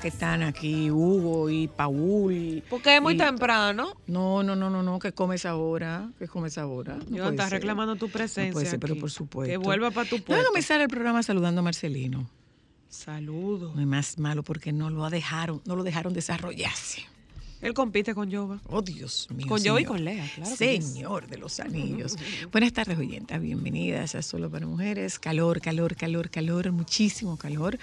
Que están aquí Hugo y Paul? Porque es muy y- temprano. No, no, no, no, no, que comes ahora, que comes ahora. No Yo estás reclamando tu No presencia. puede ser, pero por supuesto. Que vuelva para tu Voy a puesto. comenzar el programa saludando a Marcelino. Saludos. No es más malo porque no lo dejaron, no lo dejaron desarrollarse. Él compite con Jova. Oh, Dios mío. Con Joe y con Lea, claro. Señor de los anillos. Buenas tardes, oyentas. Bienvenidas a Solo para Mujeres. Calor, calor, calor, calor, muchísimo calor.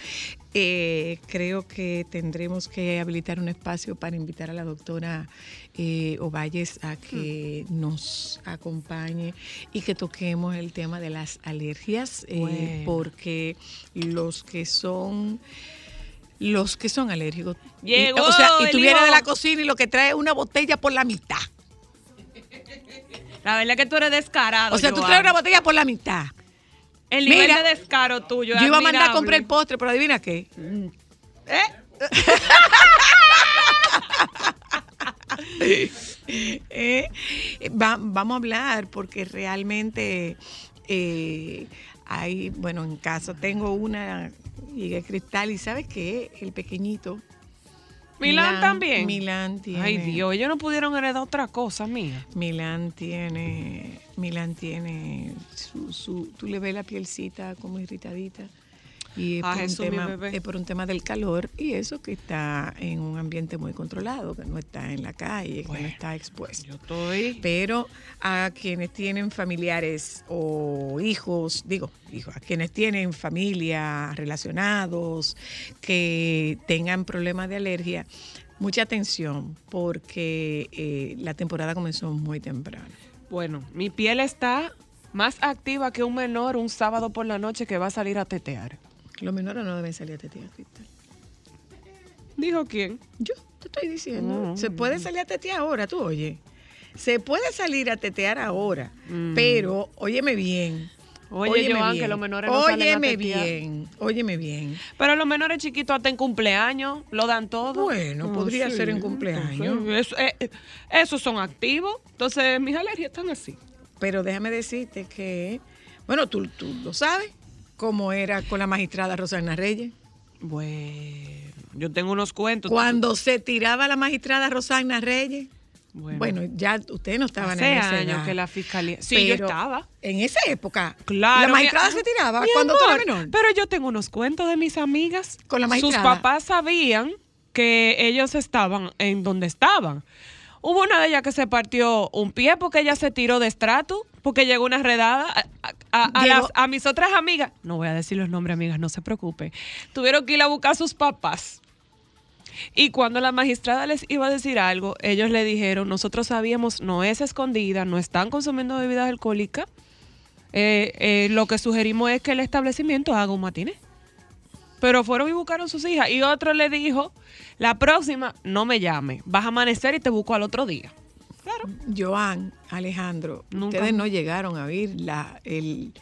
Eh, creo que tendremos que habilitar un espacio para invitar a la doctora eh, Ovalles a que nos acompañe y que toquemos el tema de las alergias, eh, Bueno. porque los que son los que son alérgicos. Llegó o sea, y tú vienes de la cocina y lo que trae es una botella por la mitad. La verdad es que tú eres descarado. O sea, tú Joan. traes una botella por la mitad. El nivel Mira, de descaro tuyo. Yo iba a mandar a comprar el postre, pero adivina qué. Eh, va- vamos a hablar porque realmente eh, hay, bueno, en casa tengo una de cristal y ¿sabes qué? El pequeñito. Milán también. Milán tiene. Ay, Dios, ellos no pudieron heredar otra cosa mía. Milán tiene, Milán tiene su, su, tú le ves la pielcita como irritadita. Y es, Ah, por, un Jesús, mi tema, bebé. es por un tema del calor y eso que está en un ambiente muy controlado, que no está en la calle, que no está expuesto. Yo estoy. Pero a quienes tienen familiares o hijos, digo, hijos, a quienes tienen familia, relacionados, que tengan problemas de alergia, mucha atención porque eh, la temporada comenzó muy temprano. Bueno, mi piel está más activa que un menor un sábado por la noche que va a salir a tetear. Los menores no deben salir a tetear, Cristal. ¿Dijo quién? Yo te estoy diciendo. Mm. Se puede salir a tetear ahora, tú oye. Se puede salir a tetear ahora, Mm. pero óyeme bien. Oye, óyeme Joan, que bien, los menores no salen a Óyeme bien, óyeme bien. Pero los menores chiquitos hasta en cumpleaños lo dan todo. Bueno, podría ser en cumpleaños. eso- eh, esos son activos. Entonces, mis alergias están así. Pero déjame decirte que, bueno, tú, tú lo sabes, cómo era con la magistrada Rosana Reyes. Bueno, yo tengo unos cuentos. Cuando se tiraba la magistrada Rosana Reyes, Bueno, bueno, ya ustedes no estaban hace en esa años edad. que la fiscalía. Sí, yo estaba. En esa época, Claro. la mi- magistrada se tiraba Mi cuando tú eras menor. Pero yo tengo unos cuentos de mis amigas. Con la Sus magistrada. papás sabían que ellos estaban en donde estaban. Hubo una de ellas que se partió un pie porque ella se tiró de estrato, porque llegó una redada. A, a- a Llegó- las- a mis otras amigas, no voy a decir los nombres, amigas, no se preocupen, tuvieron que ir a buscar a sus papás. Y cuando la magistrada les iba a decir algo, ellos le dijeron, nosotros sabíamos, no es escondida, no están consumiendo bebidas alcohólicas. Eh, eh, lo que sugerimos es que el establecimiento haga un matiné. Pero fueron y buscaron sus hijas. Y otro le dijo, la próxima no me llame. Vas a amanecer y te busco al otro día. Claro. Joan, Alejandro, Nunca- ustedes no llegaron a oír la, el,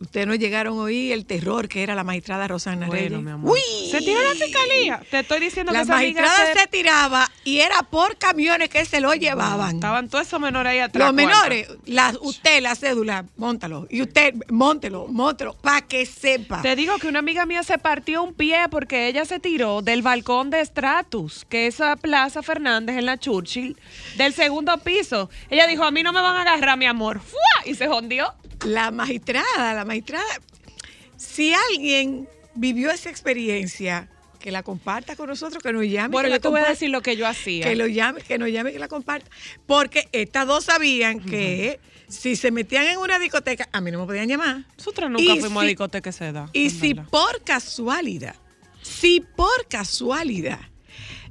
ustedes no llegaron a oír el terror que era la magistrada Rosana Bueno, Reyes. mi amor. ¡Uy! Se tiró la fiscalía. Te estoy diciendo La que amiga magistrada se- se tiraba y era por camiones que se lo llevaban. Estaban todos esos menores ahí atrás. Los menores, la, usted la cédula, móntalo. Y usted, móntelo, móntelo, para que sepa. Te digo que una amiga mía se partió un pie porque ella se tiró del balcón de Stratus, que es esa Plaza Fernández en la Churchill, del segundo piso. Ella dijo, a mí no me van a agarrar, mi amor. ¡Fua! Y se jondió. La magistrada, la magistrada. Si alguien vivió esa experiencia, que la comparta con nosotros, que nos llame. Bueno, yo te voy a decir lo que yo hacía. que lo llame, que nos llame, que la comparta. Porque estas dos sabían que si se metían en una discoteca, a mí no me podían llamar. Nosotros nunca Y fuimos si- a discoteca esa edad. Y si verdad. por casualidad, si por casualidad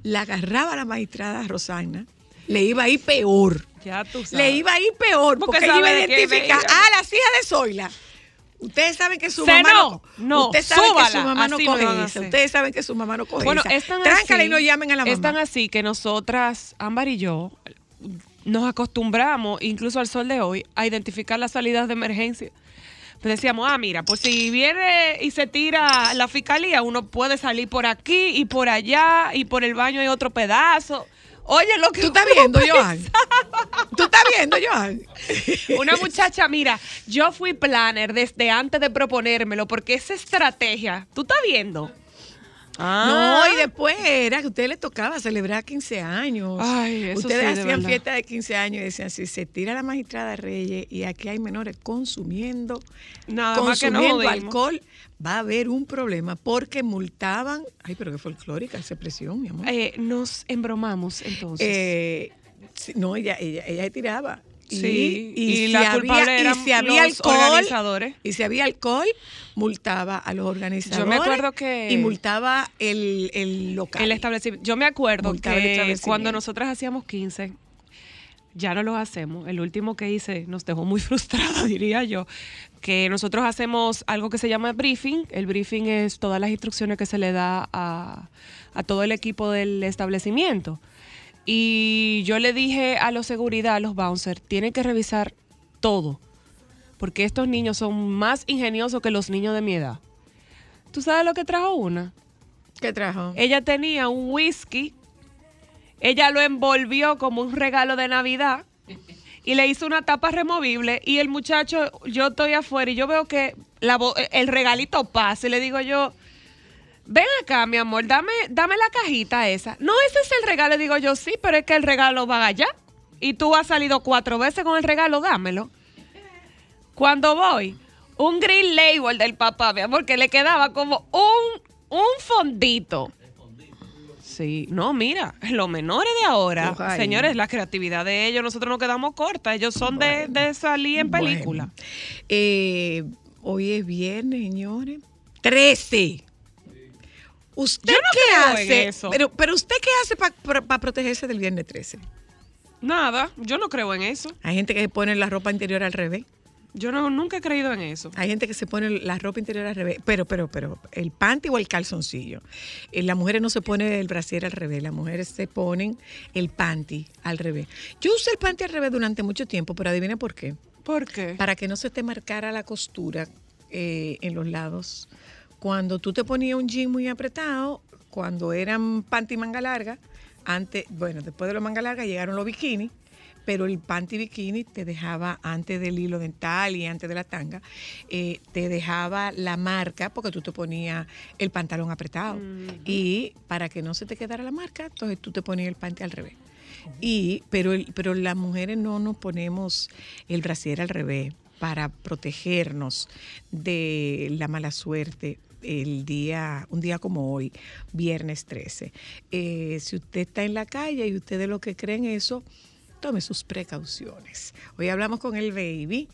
la agarraba la magistrada Rosana, le iba a ir peor. Ya tú sabes. Le iba a ir peor Porque porque ella iba a identificar a las hijas de Zoila. Ustedes saben que su Se mamá no, no, Ustedes saben que su mamá no coge hacer. Ustedes saben que su mamá no coge Bueno, esa. así, y no llamen a la mamá. Es tan así que nosotras, Ámbar y yo, nos acostumbramos, incluso al sol de hoy, a identificar las salidas de emergencia. Pues decíamos, ah, mira, pues si viene y se tira la fiscalía, uno puede salir por aquí y por allá y por el baño hay otro pedazo. Oye, lo que ¿Tú estás viendo. Joan? ¿Tú estás viendo, Joan? Una muchacha, mira, yo fui planner desde antes de proponérmelo porque esa estrategia, ¿tú estás viendo? Ah. No, y después era que a ustedes les tocaba celebrar 15 años. Ay, eso ustedes sí, hacían verdad. fiesta de 15 años y decían, si se tira la magistrada Reyes y aquí hay menores consumiendo, Nada más que consumiendo alcohol, va a haber un problema porque multaban. Ay, pero qué folclórica esa expresión, mi amor. Eh, nos embromamos entonces. Eh, no, ella, ella, ella se tiraba. Y, Sí, y si la había- culpable y eran si había los alcohol, organizadores. Y si había alcohol, multaba a los organizadores. acuerdo que- Y multaba el, el local. el establecimiento. Yo me acuerdo Multaba que cuando nosotras hacíamos 15, ya no los hacemos. El último que hice nos dejó muy frustrada, diría yo. Que nosotros hacemos algo que se llama briefing. El briefing es todas las instrucciones que se le da a, a todo el equipo del establecimiento. Y yo le dije a los seguridad, a los bouncers, tienen que revisar todo. Porque estos niños son más ingeniosos que los niños de mi edad. ¿Tú sabes lo que trajo una? ¿Qué trajo? Ella tenía un whisky, ella lo envolvió como un regalo de Navidad y le hizo una tapa removible y el muchacho, yo estoy afuera y yo veo que la el regalito pasa y le digo yo, ven acá mi amor, dame, dame la cajita esa. No, ese es el regalo, digo yo, sí, pero es que el regalo va allá y tú has salido cuatro veces con el regalo, dámelo. Cuando voy, un green label del papá, mi amor, que le quedaba como un, un fondito. Sí, no, mira, los menores de ahora, Ojalá. señores, la creatividad de ellos, nosotros nos quedamos cortas, ellos son de, de salir en Bueno. película. Eh, hoy es viernes, señores. 13. ¿Usted Yo no qué hace? eso. Pero, pero ¿usted qué hace para protegerse del viernes 13? Nada, yo no creo en eso. Hay gente que se pone la ropa interior al revés. Yo no, nunca he creído en eso. Hay gente que se pone la ropa interior al revés, pero, pero, pero, el panty o el calzoncillo. Eh, Las mujeres no se ponen el brasier al revés, las mujeres se ponen el panty al revés. Yo usé el panty al revés durante mucho tiempo, pero adivina por qué. ¿Por qué? Para que no se te marcara la costura eh, en los lados. Cuando tú te ponías un jean muy apretado, cuando eran panty manga larga, antes, bueno, después de los manga larga llegaron los bikinis, pero el panty bikini te dejaba antes del hilo dental y antes de la tanga, eh, te dejaba la marca porque tú te ponías el pantalón apretado. Y para que no se te quedara la marca, entonces tú te ponías el panty al revés. Y, pero, el- pero las mujeres no nos ponemos el brasier al revés para protegernos de la mala suerte el día, un día como hoy, viernes 13. Eh, si usted está en la calle y ustedes lo que creen eso, tome sus precauciones. Hoy hablamos con el baby.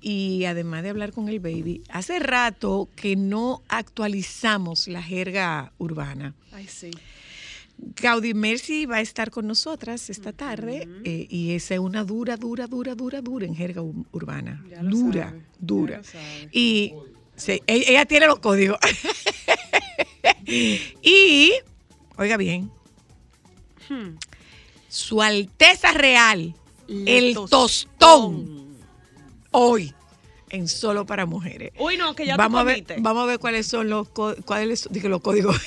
Y además de hablar con el baby, hace rato que no actualizamos la jerga urbana. Ay, sí. Gaudi Mercy va a estar con nosotras esta tarde eh, y esa es una dura, dura, dura, dura, dura en jerga ur- urbana. Ya lo Dura, sabe, ya dura. lo sabe. Sí, ella tiene los códigos. y, oiga bien, Hmm. Su Alteza Real, Le el tostón. tostón, hoy, en Solo para Mujeres. Uy, no, que ya vamos tú a ver, vamos a ver cuáles son los cuáles dije, los códigos.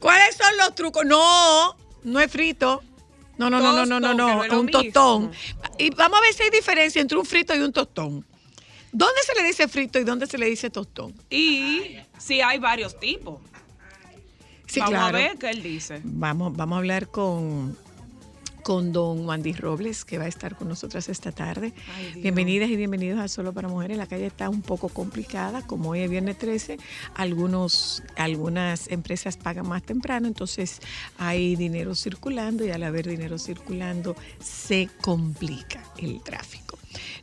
¿Cuáles son los trucos? No, no es frito. No, no, no, no, no, no, no, es un tostón. Y vamos a ver si hay diferencia entre un frito y un tostón. ¿Dónde se le dice frito y dónde se le dice tostón? Y sí hay varios tipos. Sí, Vamos claro. a ver qué él dice. Vamos, vamos a hablar con, con don Wandy Robles, que va a estar con nosotras esta tarde. Ay. Bienvenidas y bienvenidos a Solo para Mujeres. La calle está un poco complicada, como hoy es viernes 13, algunos, algunas empresas pagan más temprano, entonces hay dinero circulando y al haber dinero circulando se complica el tráfico.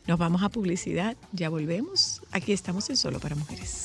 Nos vamos a publicidad, ya volvemos. Aquí estamos en Solo para Mujeres.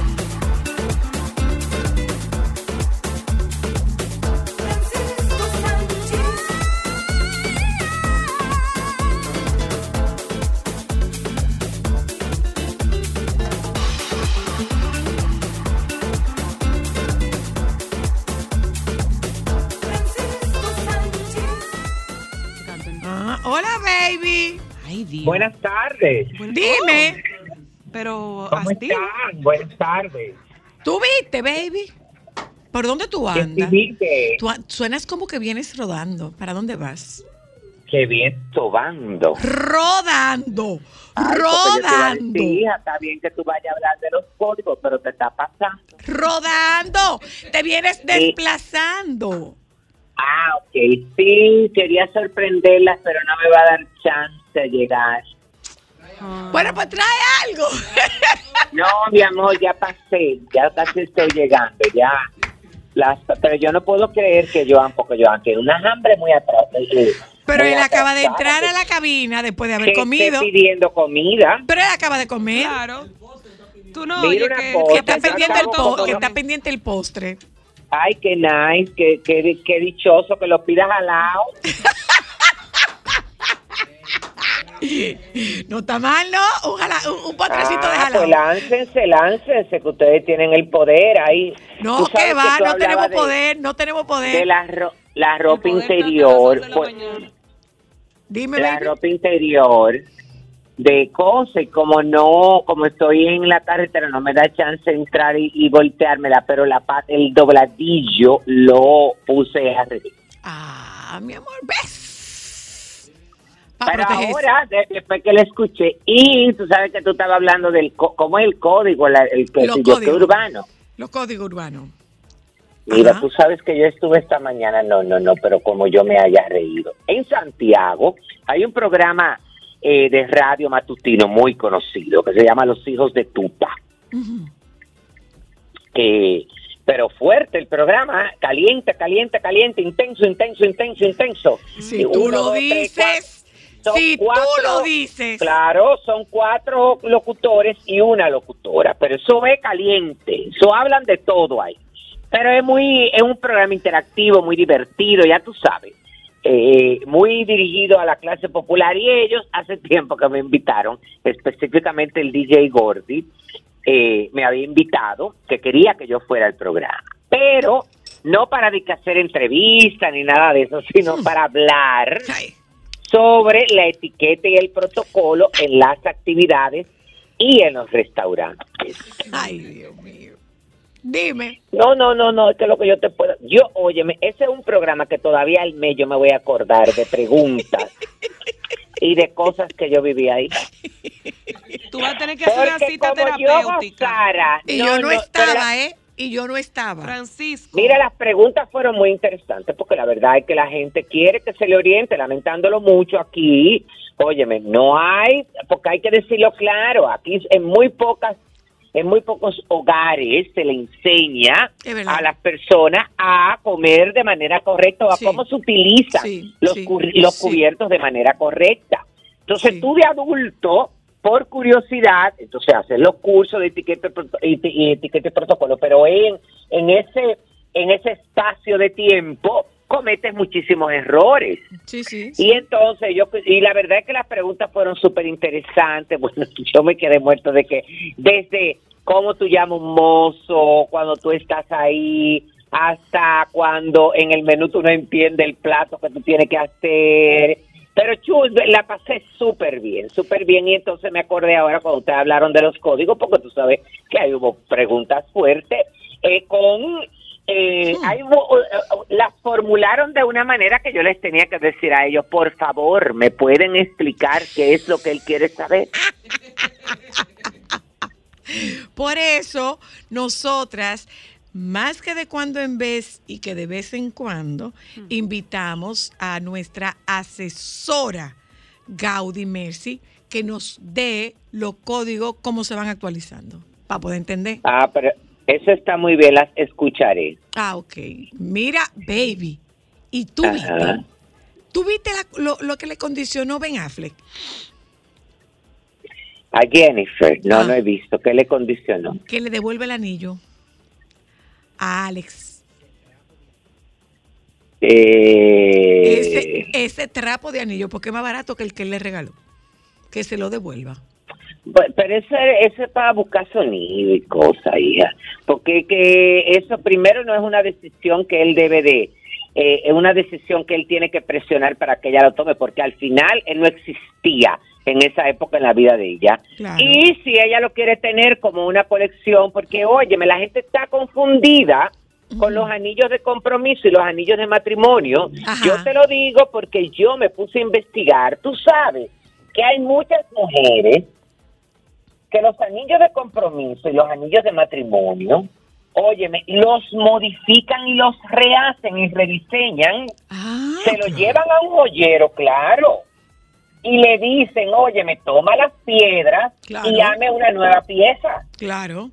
Dios. Buenas tardes. Dime, Pero ¿Cómo están? Buenas tardes. ¿tú viste, baby? ¿Por dónde tú ¿Qué andas? viste? Tú suenas como que vienes rodando. ¿Para dónde vas? Que bien sobando. Rodando. Ay, rodando. decir, hija, está bien que tú vayas a hablar de los códigos, pero te está pasando. Rodando. Te vienes desplazando. Ah, ok. Sí, quería sorprenderlas, pero no me va a dar chance de llegar. Bueno, pues trae algo. No, mi amor, ya pasé. Ya casi estoy llegando. Ya. Las, pero yo no puedo creer que Joan, porque Joan tiene una hambre muy atrás. eh, Pero muy él acaba de entrar a la cabina después de haber Que esté comido. pidiendo comida. Pero él acaba de comer. Claro. Tú no Mira oyes que, cosa, pendiente el está pendiente el postre. Ay, qué nice, qué, qué, qué dichoso que lo pidas al lado. No está mal, ¿no? Un, jala- un- un potrecito de Ah, jalado. pues láncense, láncense, que ustedes tienen el poder ahí. No, que va, no tenemos de- poder, no tenemos De poder. la, ro- la ropa hasta las interior, de pues. Dime, la baby. ropa interior de cosas y como no, como estoy en la carretera no me da chance de entrar y, y volteármela, pero la el dobladillo lo puse revés. Ah, mi amor, ¿ves? Pa' Pero ahora, de- después que la escuché, y tú sabes que tú estabas hablando del, ¿cómo es el código? La- el que Los si yo que códigos. urbano. Los códigos urbanos. Mira, Ajá. tú sabes que yo estuve esta mañana, no, no, no, pero como yo me haya reído. En Santiago hay un programa eh, de radio matutino muy conocido que se llama Los Hijos de. Ujú. Que, pero fuerte el programa, caliente, caliente, caliente, intenso, intenso, intenso, intenso. Si tú uno, lo dos, dices. Son si tú lo dices. Claro, son cuatro locutores y una locutora, pero eso es caliente, eso hablan de todo ahí. Pero es muy, es un programa interactivo, muy divertido, ya tú sabes, eh, muy dirigido a la clase popular y ellos hace tiempo que me invitaron, específicamente el DJ Gordy, eh, me había invitado, que quería que yo fuera al programa, pero no para hacer entrevistas ni nada de eso, sino para hablar sobre la etiqueta y el protocolo en las actividades y en los restaurantes. ay, Dios mío. Dime. No, no, no, no, es que lo que yo te puedo... Yo, óyeme, ese es un programa que todavía al mes yo me voy a acordar de preguntas y de cosas que yo viví ahí. Tú vas a tener que hacer una Porque cita como yo terapéutica. gozara... Y yo no la- estaba, ¿eh? Y yo no estaba. Francisco. Mira, las preguntas fueron muy interesantes porque la verdad es que la gente quiere que se le oriente, lamentándolo mucho aquí. Óyeme, no hay, porque hay que decirlo claro, aquí en muy pocas, en muy pocos hogares se le enseña a las personas a comer de manera correcta o a Sí. cómo se utilizan Sí, los, sí, los cubiertos de manera correcta. Entonces tú de adulto por curiosidad, entonces haces los cursos de etiqueta y etiqueta y protocolo, pero en, en ese en ese espacio de tiempo cometes muchísimos errores. Sí, sí. Y entonces yo, y la verdad es que las preguntas fueron súper interesantes. Bueno, yo me quedé muerto de que desde cómo tú llamas un mozo, cuando tú estás ahí, hasta cuando en el menú tú no entiendes el plato que tú tienes que hacer. Pero chul, la pasé súper bien, súper bien. Y entonces me acordé ahora cuando ustedes hablaron de los códigos, porque tú sabes que ahí hubo preguntas fuertes eh, con eh, hay las formularon de una manera que yo les tenía que decir a ellos, por favor, ¿me pueden explicar qué es lo que él quiere saber? Por eso, nosotras, más que de cuando en vez y que de vez en cuando, invitamos a nuestra asesora Gaudi Mercy que nos dé los códigos, cómo se van actualizando, para poder entender. Ah, pero eso está muy bien, las escucharé. Ah, ok. Mira, baby, ¿y tú Ajá. viste? ¿Tú viste la- lo, lo que le condicionó Ben Affleck? A Jennifer, no, Ah. no he visto, ¿qué le condicionó? Que le devuelve el anillo a Alex. Eh, ese, ese trapo de anillo, porque es más barato que el que él le regaló. Que se lo devuelva. Pe- Pero eso, eso es para buscar sonido y cosas, hija. Porque que eso primero no es una decisión que él debe de, eh, es una decisión que él tiene que presionar para que ella lo tome, porque al final él no existía en esa época en la vida de ella. Claro. Y si ella lo quiere tener como una colección, porque óyeme, la gente está confundida con los anillos de compromiso y los anillos de matrimonio. Ajá. Yo te lo digo porque yo me puse a investigar. Tú sabes que hay muchas mujeres que los anillos de compromiso y los anillos de matrimonio, óyeme, los modifican y los rehacen y rediseñan, Ah, se lo claro. llevan a un joyero, claro, y le dicen, óyeme, toma las piedras Claro. y llame una nueva pieza. Claro,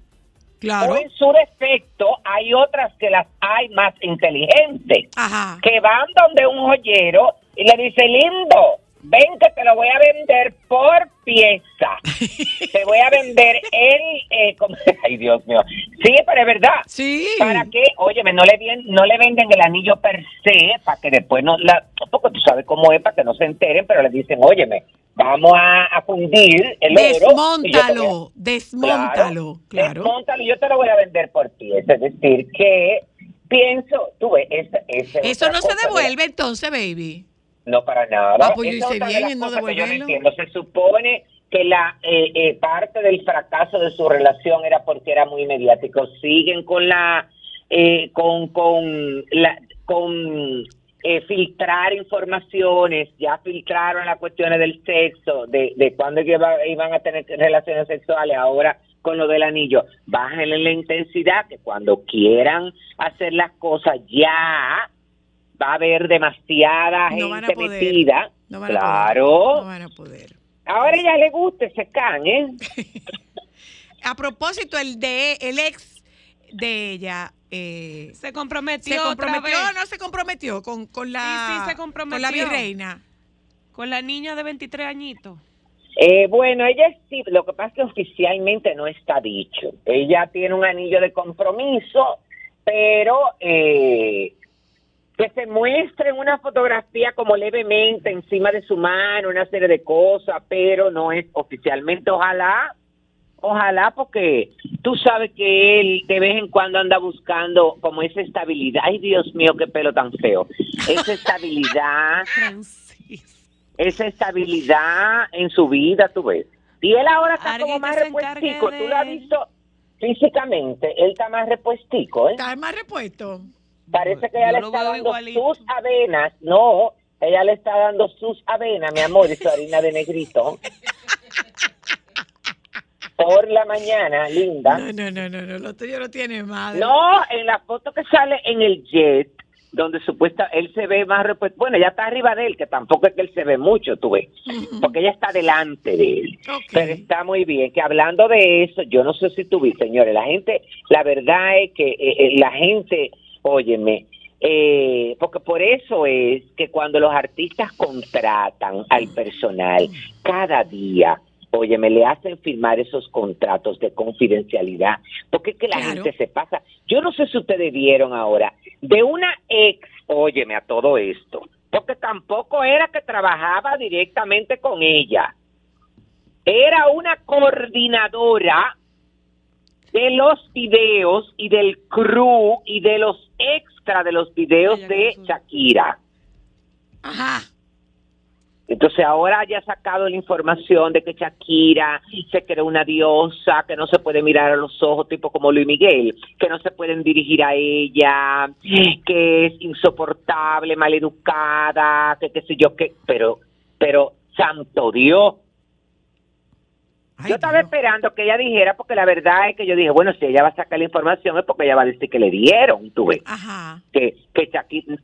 claro. O en su defecto, hay otras que las hay más inteligentes, Ajá. que van donde un joyero y le dice, lindo, ven que te lo voy a vender por pieza. te voy a vender el... eh, como- Ay, Dios mío. Sí, pero es verdad. Sí. ¿Para qué? Óyeme, no le, bien, no le venden el anillo per se, para que después no... La, porque tú sabes cómo es, para que no se enteren, pero le dicen, óyeme, vamos a, a fundir el oro. te voy a- Desmóntalo, desmóntalo, claro. Desmóntalo y yo te lo voy a vender por pieza. Es decir, que pienso, tú ves, ese, ese Eso no se devuelve entonces, baby. No para nada. Ah, pues yo hice bien en no yo entiendo. Se supone que la eh, eh, parte del fracaso de su relación era porque era muy mediático. Siguen con la eh, con con la con eh, filtrar informaciones, ya filtraron las cuestiones del sexo, de, de cuándo iba- iban a tener relaciones sexuales, ahora con lo del anillo, bájenle la intensidad, que cuando quieran hacer las cosas ya va a haber demasiada No van a gente poder. metida. No van a claro. poder. No van a poder. Ahora ella le gusta ese can, ¿eh? A propósito, el de el ex de ella eh, Se comprometió, se comprometió otra vez o no se comprometió con, con la Sí, sí, se con la virreina. con la niña de 23 añitos. Eh, bueno, ella sí, lo que pasa es que oficialmente no está dicho. Ella tiene un anillo de compromiso, pero eh, que se muestre en una fotografía como levemente encima de su mano, una serie de cosas, pero no es oficialmente. Ojalá, ojalá, porque tú sabes que él de vez en cuando anda buscando como esa estabilidad. Ay, Dios mío, qué pelo tan feo. Esa estabilidad esa estabilidad en su vida, tú ves. Y él ahora está como más repuestico, de tú lo has visto físicamente, él está más repuestico, ¿eh? Está más repuesto. Parece que Yo ella le está dando igualito. sus avenas, no, ella le está dando sus avenas, mi amor, y su harina de negrito. Por la mañana, linda. No, no, no, no, no, lo tuyo no tiene madre. No, en la foto que sale en el jet, donde supuesta él se ve más. Bueno, ella está arriba de él, que tampoco es que él se ve mucho, tú ves, porque ella está delante de él. Ok. Pero está muy bien. Que hablando de eso, yo no sé si tú viste, señores, la gente, la verdad es que eh, eh, la gente, óyeme, eh, porque por eso es que cuando los artistas contratan al personal, cada día oye, me le hacen firmar esos contratos de confidencialidad, porque es que la Claro. gente se pasa. Yo no sé si ustedes vieron ahora, de una ex, óyeme a todo esto, porque tampoco era que trabajaba directamente con ella, era una coordinadora de los videos y del crew y de los extra de los videos de que. Shakira. Ajá. Entonces ahora ya ha sacado la información de que Shakira se creó una diosa, que no se puede mirar a los ojos, tipo como Luis Miguel, que no se pueden dirigir a ella, que es insoportable, maleducada, que qué sé yo qué, pero, pero, santo Dios. Ay, yo estaba Dios. esperando que ella dijera, porque la verdad es que yo dije, bueno, si ella va a sacar la información es porque ella va a decir que le dieron, tú ves Ajá. que, que Shakira.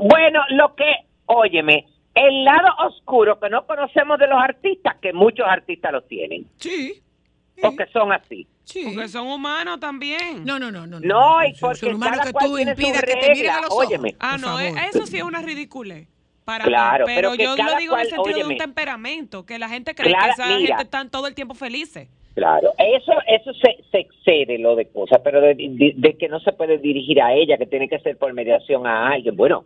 Bueno, lo que, óyeme, el lado oscuro que no conocemos de los artistas, que muchos artistas lo tienen, Sí. porque son así. Sí. Porque son humanos también. No, no, no, no. No, y porque son humanos cada que cual tú impidas que te miren a los ojos. óyeme. Ah, no, eso sí es una ridícula. Para Claro, mí. Pero, yo lo digo en el sentido de un temperamento, que la gente cree Clara, que esa mira. gente están todo el tiempo felices. Claro, eso eso se, se excede lo de cosas, pero de, de- de que no se puede dirigir a ella, que tiene que ser por mediación a alguien. Bueno,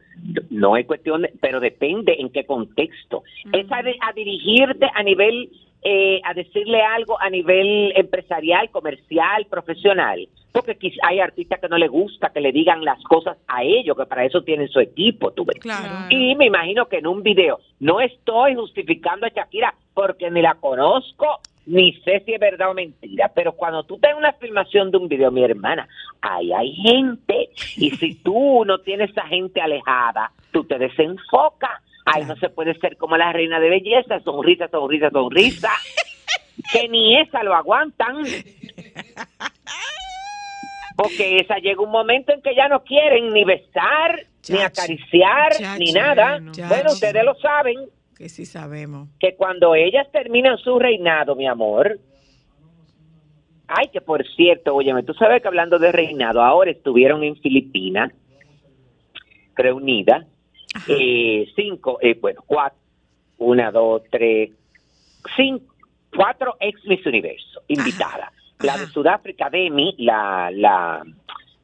no es cuestión, de- pero depende en qué contexto. Es a, de- a dirigirte a nivel, eh, a decirle algo a nivel empresarial, comercial, profesional. Porque quizá hay artistas que no les gusta que le digan las cosas a ellos, que para eso tienen su equipo, tú ves. Claro. Y me imagino que en un video, no estoy justificando a Shakira porque ni la conozco, ni sé si es verdad o mentira, pero cuando tú tengas una filmación de un video, mi hermana, ahí hay gente, y si tú no tienes esa gente alejada, tú te desenfocas. Ahí no se puede ser como la reina de belleza, sonrisa, sonrisa, sonrisa, que ni esa lo aguantan. Porque esa llega un momento en que ya no quieren ni besar, ni acariciar, ni nada. bueno, ustedes lo saben Que sí sabemos. que cuando ellas terminan su reinado, mi amor, ay, que por cierto, óyeme, tú sabes que hablando de reinado, ahora estuvieron en Filipinas, reunidas, eh, cinco, eh, bueno, cuatro, una, dos, tres, cinco, cuatro ex Miss Universo, invitadas. La de. Sudáfrica, Demi, la, la,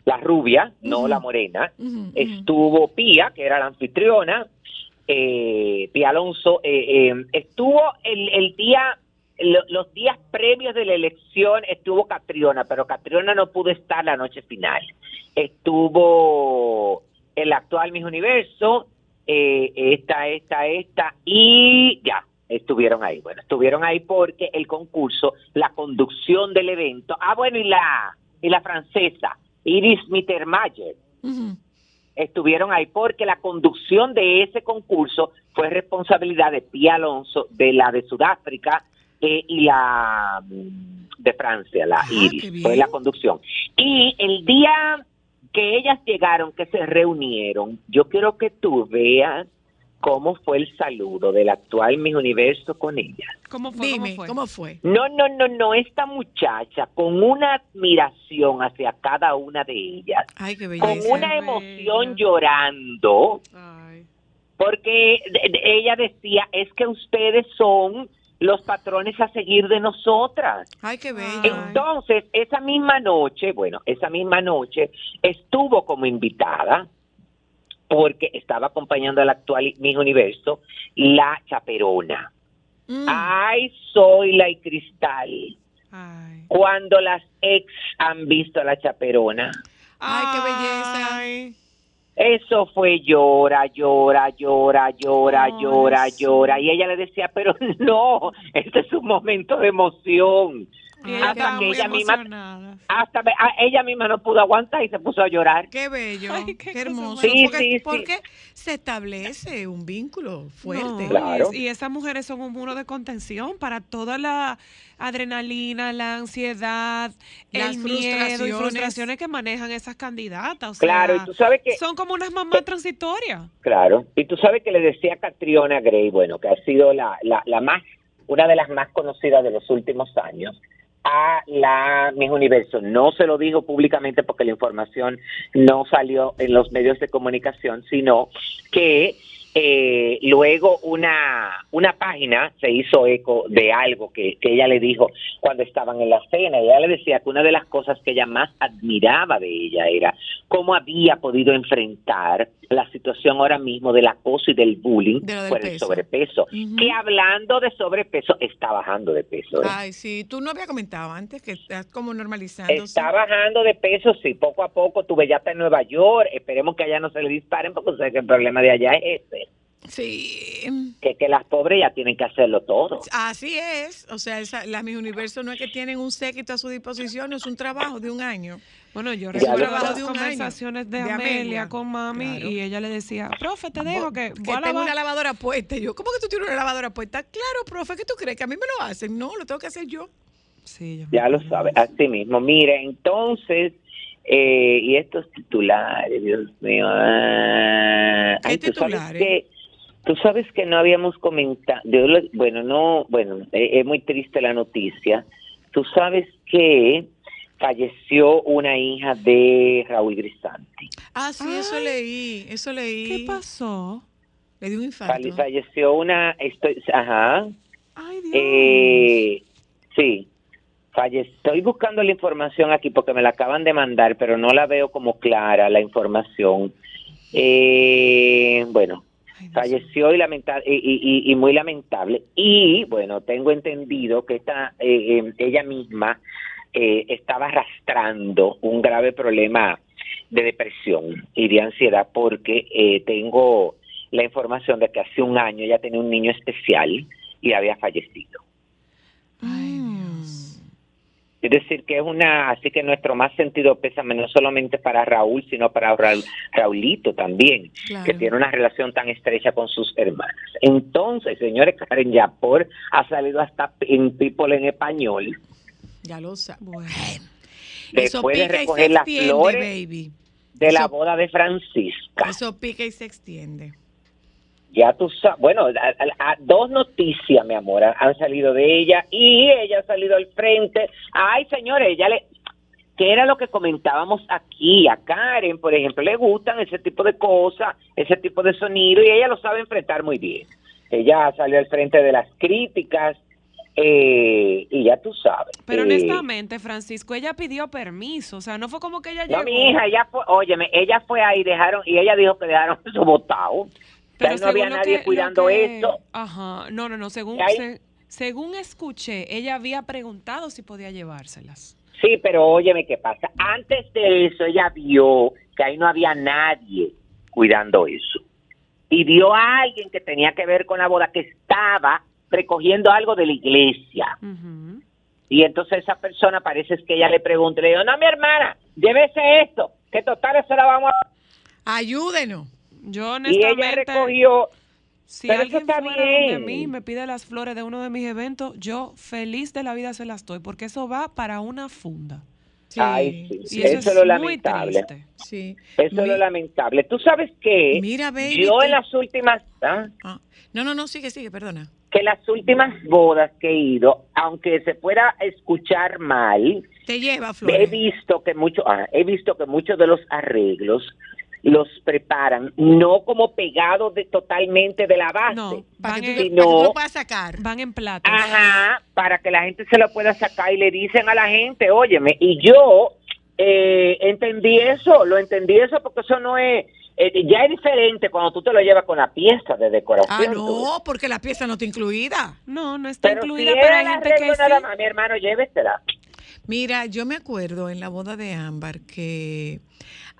la rubia, no la morena, estuvo Pía, que era la anfitriona, eh, Pía Alonso, eh, eh, estuvo el, el día, lo- los días previos de la elección estuvo Catriona, pero Catriona no pudo estar la noche final. Estuvo el actual Miss Universo, eh, esta, esta, esta, y ya, estuvieron ahí. Bueno, estuvieron ahí porque el concurso, la conducción del evento, ah, bueno, y la, y la francesa, Iris Mittermeier, Ujú. estuvieron ahí porque la conducción de ese concurso fue responsabilidad de Pia Alonso, de la de Sudáfrica eh, y la mm, de Francia, la Ah, Iris, fue la conducción. Y el día que ellas llegaron, que se reunieron, yo quiero que tú veas cómo fue el saludo del actual Miss Universo con ella. ¿Cómo fue? Dime, ¿Cómo fue? ¿cómo fue? No, no, no, no, esta muchacha con una admiración hacia cada una de ellas, Ay, qué con una Bella. emoción llorando, Ay. porque ella decía, es que ustedes son los patrones a seguir de nosotras. Ay, qué bello. Entonces, esa misma noche, bueno, esa misma noche estuvo como invitada porque estaba acompañando al actual Miss Universo, la chaperona. Mm. Ay, Zoila y Cristal. Ay. Cuando las ex han visto a la chaperona, Ay, qué belleza. Ay. Eso fue llora, llora, llora, llora, Ay, llora, llora. Y ella le decía, pero no, este es un momento de emoción. Ella hasta que ella misma-. Hasta a- ella misma no pudo aguantar y se puso a llorar. Qué bello, Ay, qué hermoso. Sí, porque, sí, sí. porque se establece un vínculo fuerte. No, Claro. y, y esas mujeres son un muro de contención para toda la adrenalina, la ansiedad, Las el miedo y frustraciones. que manejan esas candidatas. O sea, Claro, y tú sabes que, son como unas mamás transitorias. claro, y tú sabes que le decía Catriona Gray, bueno, que ha sido la, la, la más, una de las más conocidas de los últimos años, a la Miss Universo. No se lo dijo públicamente porque la información no salió en los medios de comunicación, sino que eh, luego una, una página se hizo eco de algo que, que ella le dijo cuando estaban en la cena. Ella le decía que una de las cosas que ella más admiraba de ella era cómo había podido enfrentar la situación ahora mismo del acoso y del bullying De del por el peso. sobrepeso. Que hablando de sobrepeso, está bajando de peso. ¿eh? Ay, sí, tú no había comentado antes que estás como normalizándose. Está bajando de peso, sí, poco a poco. Ya está en Nueva York. Esperemos que allá no se le disparen porque sé que el problema de allá es ese. Sí. Que, que las pobres ya tienen que hacerlo todo. Así es, o sea, esa, las mis universos no es que tienen un séquito a su disposición, es un trabajo de un año. Bueno, yo recuerdo sabes. las De un año. conversaciones de, De Amelia, Amelia. con mami Claro. y ella le decía, profe, te dejo que que voy a tengo lavar". una lavadora puesta. Y yo, ¿cómo que tú tienes una lavadora puesta? Claro, profe, ¿qué tú crees? ¿Que a mí me lo hacen? No, lo tengo que hacer yo. Sí, yo Ya lo acuerdo sabe, de eso. así mismo. Mire, entonces, eh, y estos titulares, Dios mío. ah, ¿Qué ¿tú sabes titulares? Tú sabes que no habíamos comentado, bueno, no, bueno, eh, es muy triste la noticia. Tú sabes que falleció una hija de Raúl Grisanti. Ah, sí, eso leí, eso leí. ¿Qué pasó? Le dio un infarto. Falleció una, estoy, ajá, Ay, Dios. Eh, sí, falle- estoy buscando la información aquí porque me la acaban de mandar, pero no la veo como clara la información. Eh, bueno, Ay, falleció y, lamenta y, y- y- y muy lamentable. Y bueno, tengo entendido que esta, eh, eh, ella misma eh, estaba arrastrando un grave problema de depresión y de ansiedad porque eh, tengo la información de que hace un año ella tenía un niño especial y había fallecido. Ay. Dios. Es decir, que es una, así que nuestro más sentido pésame no solamente para Raúl, sino para Raúl, Raulito también, Claro. que tiene una relación tan estrecha con sus hermanas. Entonces, señores, Karen Yapor ha salido hasta en People en español, Ya lo. Bueno. Después de recoger las flores baby. de la boda de Francisca. Eso pica y se extiende. Ya tú sabes, bueno, a- a- a- dos noticias, mi amor, han- salido de ella y ella ha salido al frente. Ay, señores, ella le... que era lo que comentábamos aquí? A Karen, por ejemplo, le gustan ese tipo de cosas, ese tipo de sonido y ella lo sabe enfrentar muy bien. Ella salió al frente de las críticas eh, y ya tú sabes. Pero eh, honestamente, Francisco, ella pidió permiso. O sea, no fue como que ella llegó. No, mi hija, ella fue, óyeme, ella fue ahí, dejaron, y ella dijo que dejaron eso botado. O sea, ahí no había nadie que- cuidando que- esto. Ajá. No, no, no. Según, se- según escuché, ella había preguntado si podía llevárselas. Sí, pero óyeme qué pasa. Antes de eso, ella vio que ahí no había nadie cuidando eso. Y vio a alguien que tenía que ver con la boda, que estaba recogiendo algo de la iglesia. Y entonces esa persona parece que ella le pregunta, le dijo, no, mi hermana, llévese esto, que total eso la vamos a... Ayúdenos. Yo Y honestamente... ella recogió, Si Pero eso alguien está fuera donde bien. mí me pide las flores de uno de mis eventos, yo feliz de la vida se las doy, porque eso va para una funda. Sí, Ay, sí. Y Eso eso, es lo lamentable. sí. eso es lo lamentable. Tú sabes que Mira, baby, yo en las últimas... ¿ah? Ah, No, no, no, sigue, sigue, perdona. que las últimas bodas que he ido, aunque se pueda escuchar mal, Te lleva, he Flores. visto que mucho, ah, he visto que muchos de los arreglos los preparan no como pegados de, totalmente de la base, No, van en, Sí, para que lo sacar. van en platos. ajá, para que la gente se lo pueda sacar y le dicen a la gente, óyeme, y yo eh, entendí eso, lo entendí eso porque eso no es, eh, ya es diferente cuando tú te lo llevas con la pieza de decoración. Ah, tú no, porque la pieza no está incluida. No, no está Pero incluida, si pero hay gente que nada sí. más, mi hermano, llévesela. Mira, yo me acuerdo en la boda de Ámbar que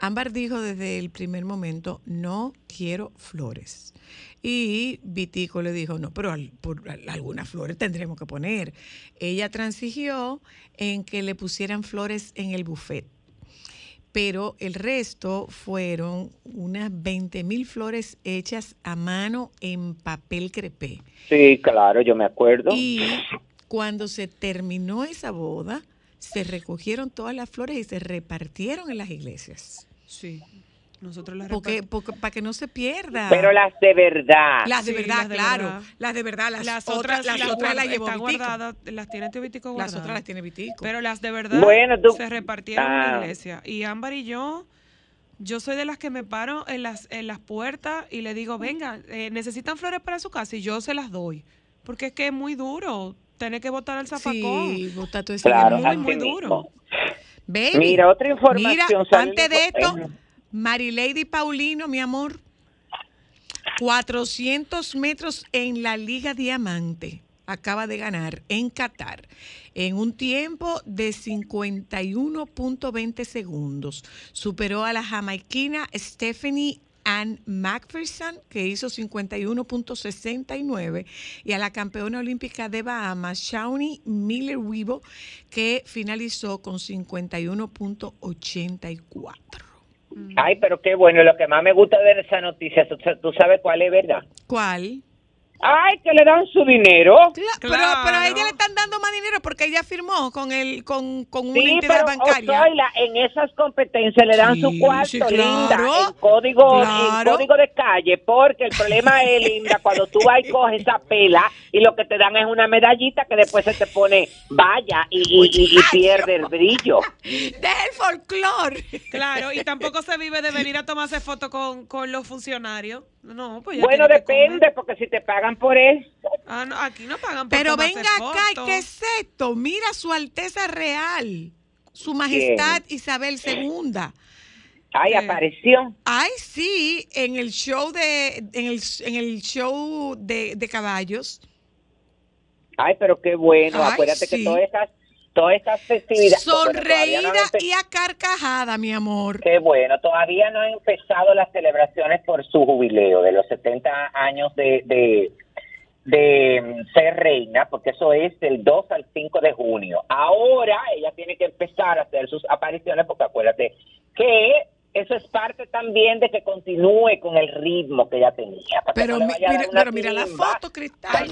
Ámbar dijo desde el primer momento, no quiero flores. Y Vitico le dijo, no, pero al- por al- algunas flores tendremos que poner. Ella transigió en que le pusieran flores en el buffet. Pero el resto fueron unas 20 mil flores hechas a mano en papel crepé. Sí, claro, yo me acuerdo. Y cuando se terminó esa boda, se recogieron todas las flores y se repartieron en las iglesias. Sí, nosotros las Porque, para que no se pierda. Pero las de verdad. las de Sí, verdad, las de claro. verdad. Las de verdad, las, las otras, las las otras las llevó están Vitico. guardadas, las tiene Vitico Las guardadas. otras las tiene Vitico. Pero las de verdad Bueno, tú- se repartieron en Ah. la iglesia. Y Ámbar y yo Yo soy de las que me paro en las, en las puertas y le digo, venga, eh, necesitan flores para su casa y yo se las doy. Porque es que es muy duro tener que botar el zapacón. Sí, botar todo ese Claro, muy, así muy mismo. duro. Baby, Mira, otra información. Mira, antes de esto, Marilady Paulino, mi amor, 400 metros en la Liga Diamante. Acaba de ganar en Qatar en un tiempo de 51.20 segundos. Superó a la jamaiquina Stephanie Ann McPherson, que hizo 51.69, y a la campeona olímpica de Bahamas, Shawnee Miller Wibo, que finalizó con 51.84. Ay, pero qué bueno. Lo que más me gusta de esa noticia, ¿tú, tú sabes cuál es verdad? ¿Cuál? Ay, que le dan su dinero. Cla- Pero, Claro. pero a ella le están dando más dinero porque ella firmó con el con, con una Sí, entidad pero bancaria. En esas competencias le dan Sí, su cuarto, sí, linda, claro, en código, en claro. código de calle, porque el problema es, linda, cuando tú vas y coges esa pela y lo que te dan es una medallita que después se te pone vaya y, y- y- pierde el brillo. Deja el folclore. Claro, y tampoco se vive de venir a tomarse foto con, con los funcionarios. No, pues ya Bueno, depende, porque si te pagan por eso. Ah, no, aquí no pagan por Pero venga acá, ¿y foto. ¿qué es esto? Mira su Alteza Real, su Majestad Isabel II. Ay, ¿Qué? apareció. Ay, sí, en el show de, en el, en el show de, de caballos. Ay, pero qué bueno. Ay, Acuérdate sí. que todas estas, todas estas festividades. no Sonreída y a carcajada, mi amor. Qué bueno, todavía no han empezado las celebraciones por su jubileo de los 70 años de, de, de mm, ser reina, porque eso es del 2 al 5 de junio. Ahora ella tiene que empezar a hacer sus apariciones, porque acuérdate que eso es parte también de que continúe con el ritmo que ella tenía. Pero, no mi- mira, pero mira la foto, Cristal.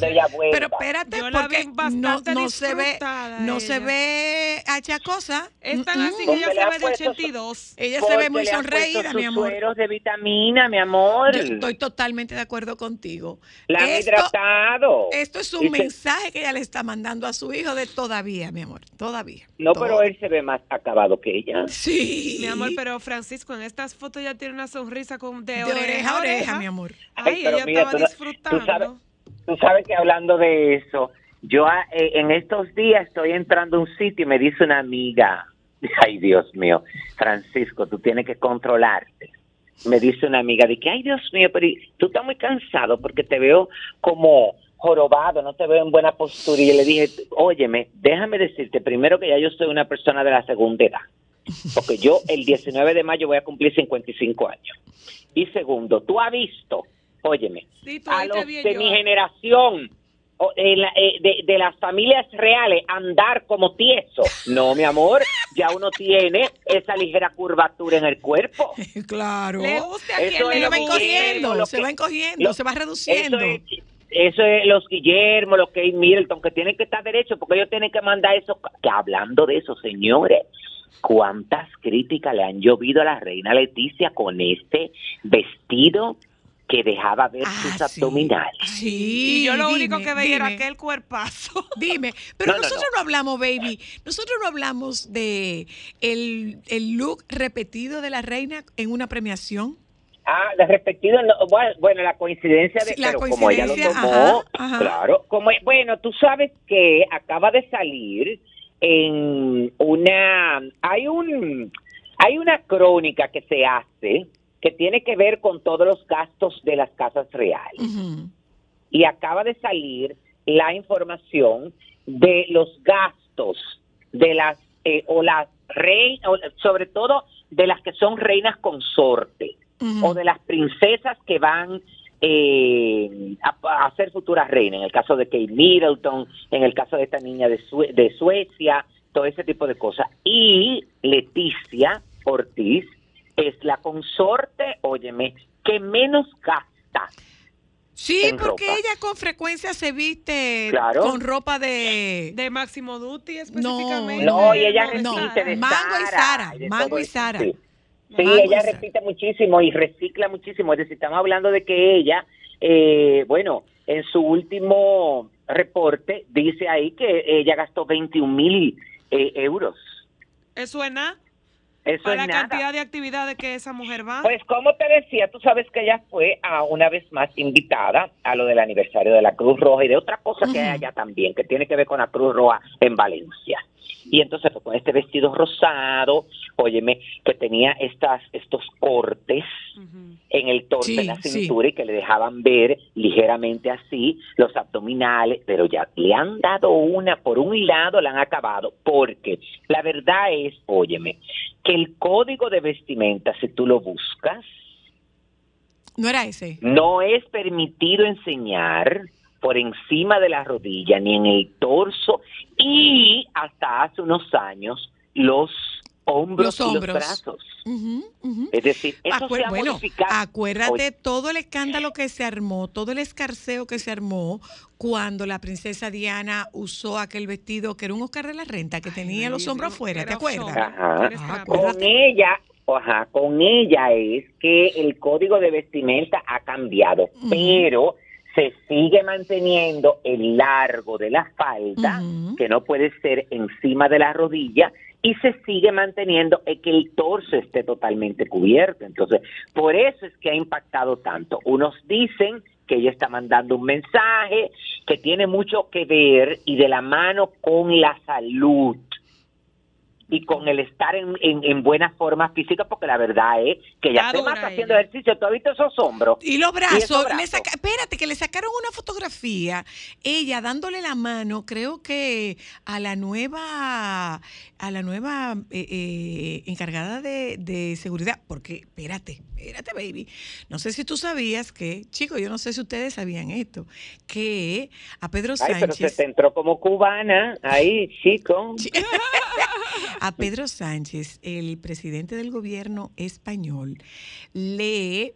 Pero espérate, Yo la porque vi no, se ve, no se ella. ve achacosa. Es tan así que ella se ve de puesto su- 82. Ella se ve muy sonreída, mi amor. sueros de vitamina, mi amor. Yo estoy totalmente de acuerdo contigo. La han Esto, hidratado. esto es Y un se- mensaje que ella le está mandando a su hijo de todavía, mi amor, todavía. No, pero él se ve más acabado que ella. Sí. Mi amor, pero Francisco, en estas fotos ya tiene una sonrisa con, de, de oreja a oreja, mi amor. Ay, pero ella mira, estaba tú disfrutando. Tú sabes, tú sabes que hablando de eso, yo ah, eh, en estos días estoy entrando a un sitio y me dice una amiga, ay Dios mío, Francisco, tú tienes que controlarte. Me dice una amiga de que, ay Dios mío, pero tú estás muy cansado porque te veo como jorobado, no te veo en buena postura. Y yo le dije, óyeme, déjame decirte primero que ya yo soy una persona de la segunda edad. Porque yo el 19 de mayo voy a cumplir 55 años. Y segundo, tú has visto, óyeme, Sí, tú a los de yo- mi generación, la- eh, de, de las familias reales, andar como tieso. No, mi amor, ya uno tiene esa ligera curvatura en el cuerpo. Claro. Le guste a Eso quien le va encogiendo, lo se va encogiendo, lo- se va reduciendo. Eso es, eso es los Guillermo, los Kate Middleton, que tienen que estar derechos, porque ellos tienen que mandar eso. Que hablando de eso, señores, ¿cuántas críticas le han llovido a la reina Leticia con este vestido que dejaba ver Ah, sus sí. abdominales? Sí. Y yo lo único que veía era aquel cuerpazo. Dime, pero No, no, nosotros no. hablamos, baby, nosotros no hablamos de el, el look repetido de la reina en una premiación. Ah, de repetido, no, bueno, bueno, la coincidencia de Sí, la pero como ella lo tomó, ajá, ajá. claro, como bueno, tú sabes que acaba de salir en una hay un hay una crónica que se hace que tiene que ver con todos los gastos de las casas reales y acaba de salir la información de los gastos de las eh, o las rey o sobre todo de las que son reinas consorte Ujú. o de las princesas que van eh, a, a ser futuras reinas, en el caso de Kate Middleton, en el caso de esta niña de, Sue- de Suecia, todo ese tipo de cosas. Y Leticia Ortiz es la consorte, óyeme, que menos gasta. Sí, porque ropa. ella con frecuencia se viste Claro. con ropa de... De Máximo Duty No, específicamente. No, y de- ella no, no. de Mango y de Mango y eso, Zara. Sí, Sí, ella Zara. repite muchísimo y recicla muchísimo. Es decir, estamos hablando de que ella, eh, bueno, en su último reporte dice ahí que ella gastó 21 mil eh, euros. ¿Eso es nada? Eso Para es la nada. cantidad de actividades que esa mujer va. Pues como te decía, tú sabes que ella fue a una vez más invitada a lo del aniversario de la Cruz Roja y de otra cosa que hay allá también, que tiene que ver con la Cruz Roja en Valencia. Y entonces fue con este vestido rosado, óyeme, que tenía estas, estos cortes en el torso, Sí, en la sí. cintura y que le dejaban ver ligeramente así los abdominales, pero ya le han dado una, por un lado la han acabado, porque la verdad es, óyeme, que el código de vestimenta, si tú lo buscas, No era ese. no es permitido enseñar por encima de la rodilla ni en el torso y hasta hace unos años los hombros, Los y los brazos. Es decir, eso Acuer- se ha bueno, modificado. acuérdate todo el escándalo que se armó, todo el escarceo que se armó cuando la princesa Diana usó aquel vestido que era un Oscar de la Renta, que tenía los hombros afuera, ¿te acuerdas? Ajá. Ah. Con ella, ajá, con ella es que el código de vestimenta ha cambiado, pero se sigue manteniendo el largo de la falda, que no puede ser encima de la rodilla, y se sigue manteniendo que el torso esté totalmente cubierto. Entonces, por eso es que ha impactado tanto. Unos dicen que ella está mandando un mensaje que tiene mucho que ver y de la mano con la salud y con el estar en, en, en buena forma física, porque la verdad es que ella Está se haciendo ejercicio. ¿Tú has visto esos hombros? Y los Y brazos, le saca- espérate, que le sacaron una fotografía, ella dándole la mano, creo que a la nueva, a la nueva eh, eh, encargada de, de seguridad, porque, espérate, espérate, baby, no sé si tú sabías que, chicos, yo no sé si ustedes sabían esto, que a Pedro Ay, pero se Sánchez, te entró como cubana ahí, chico. a Pedro Sánchez, el presidente del gobierno español, le,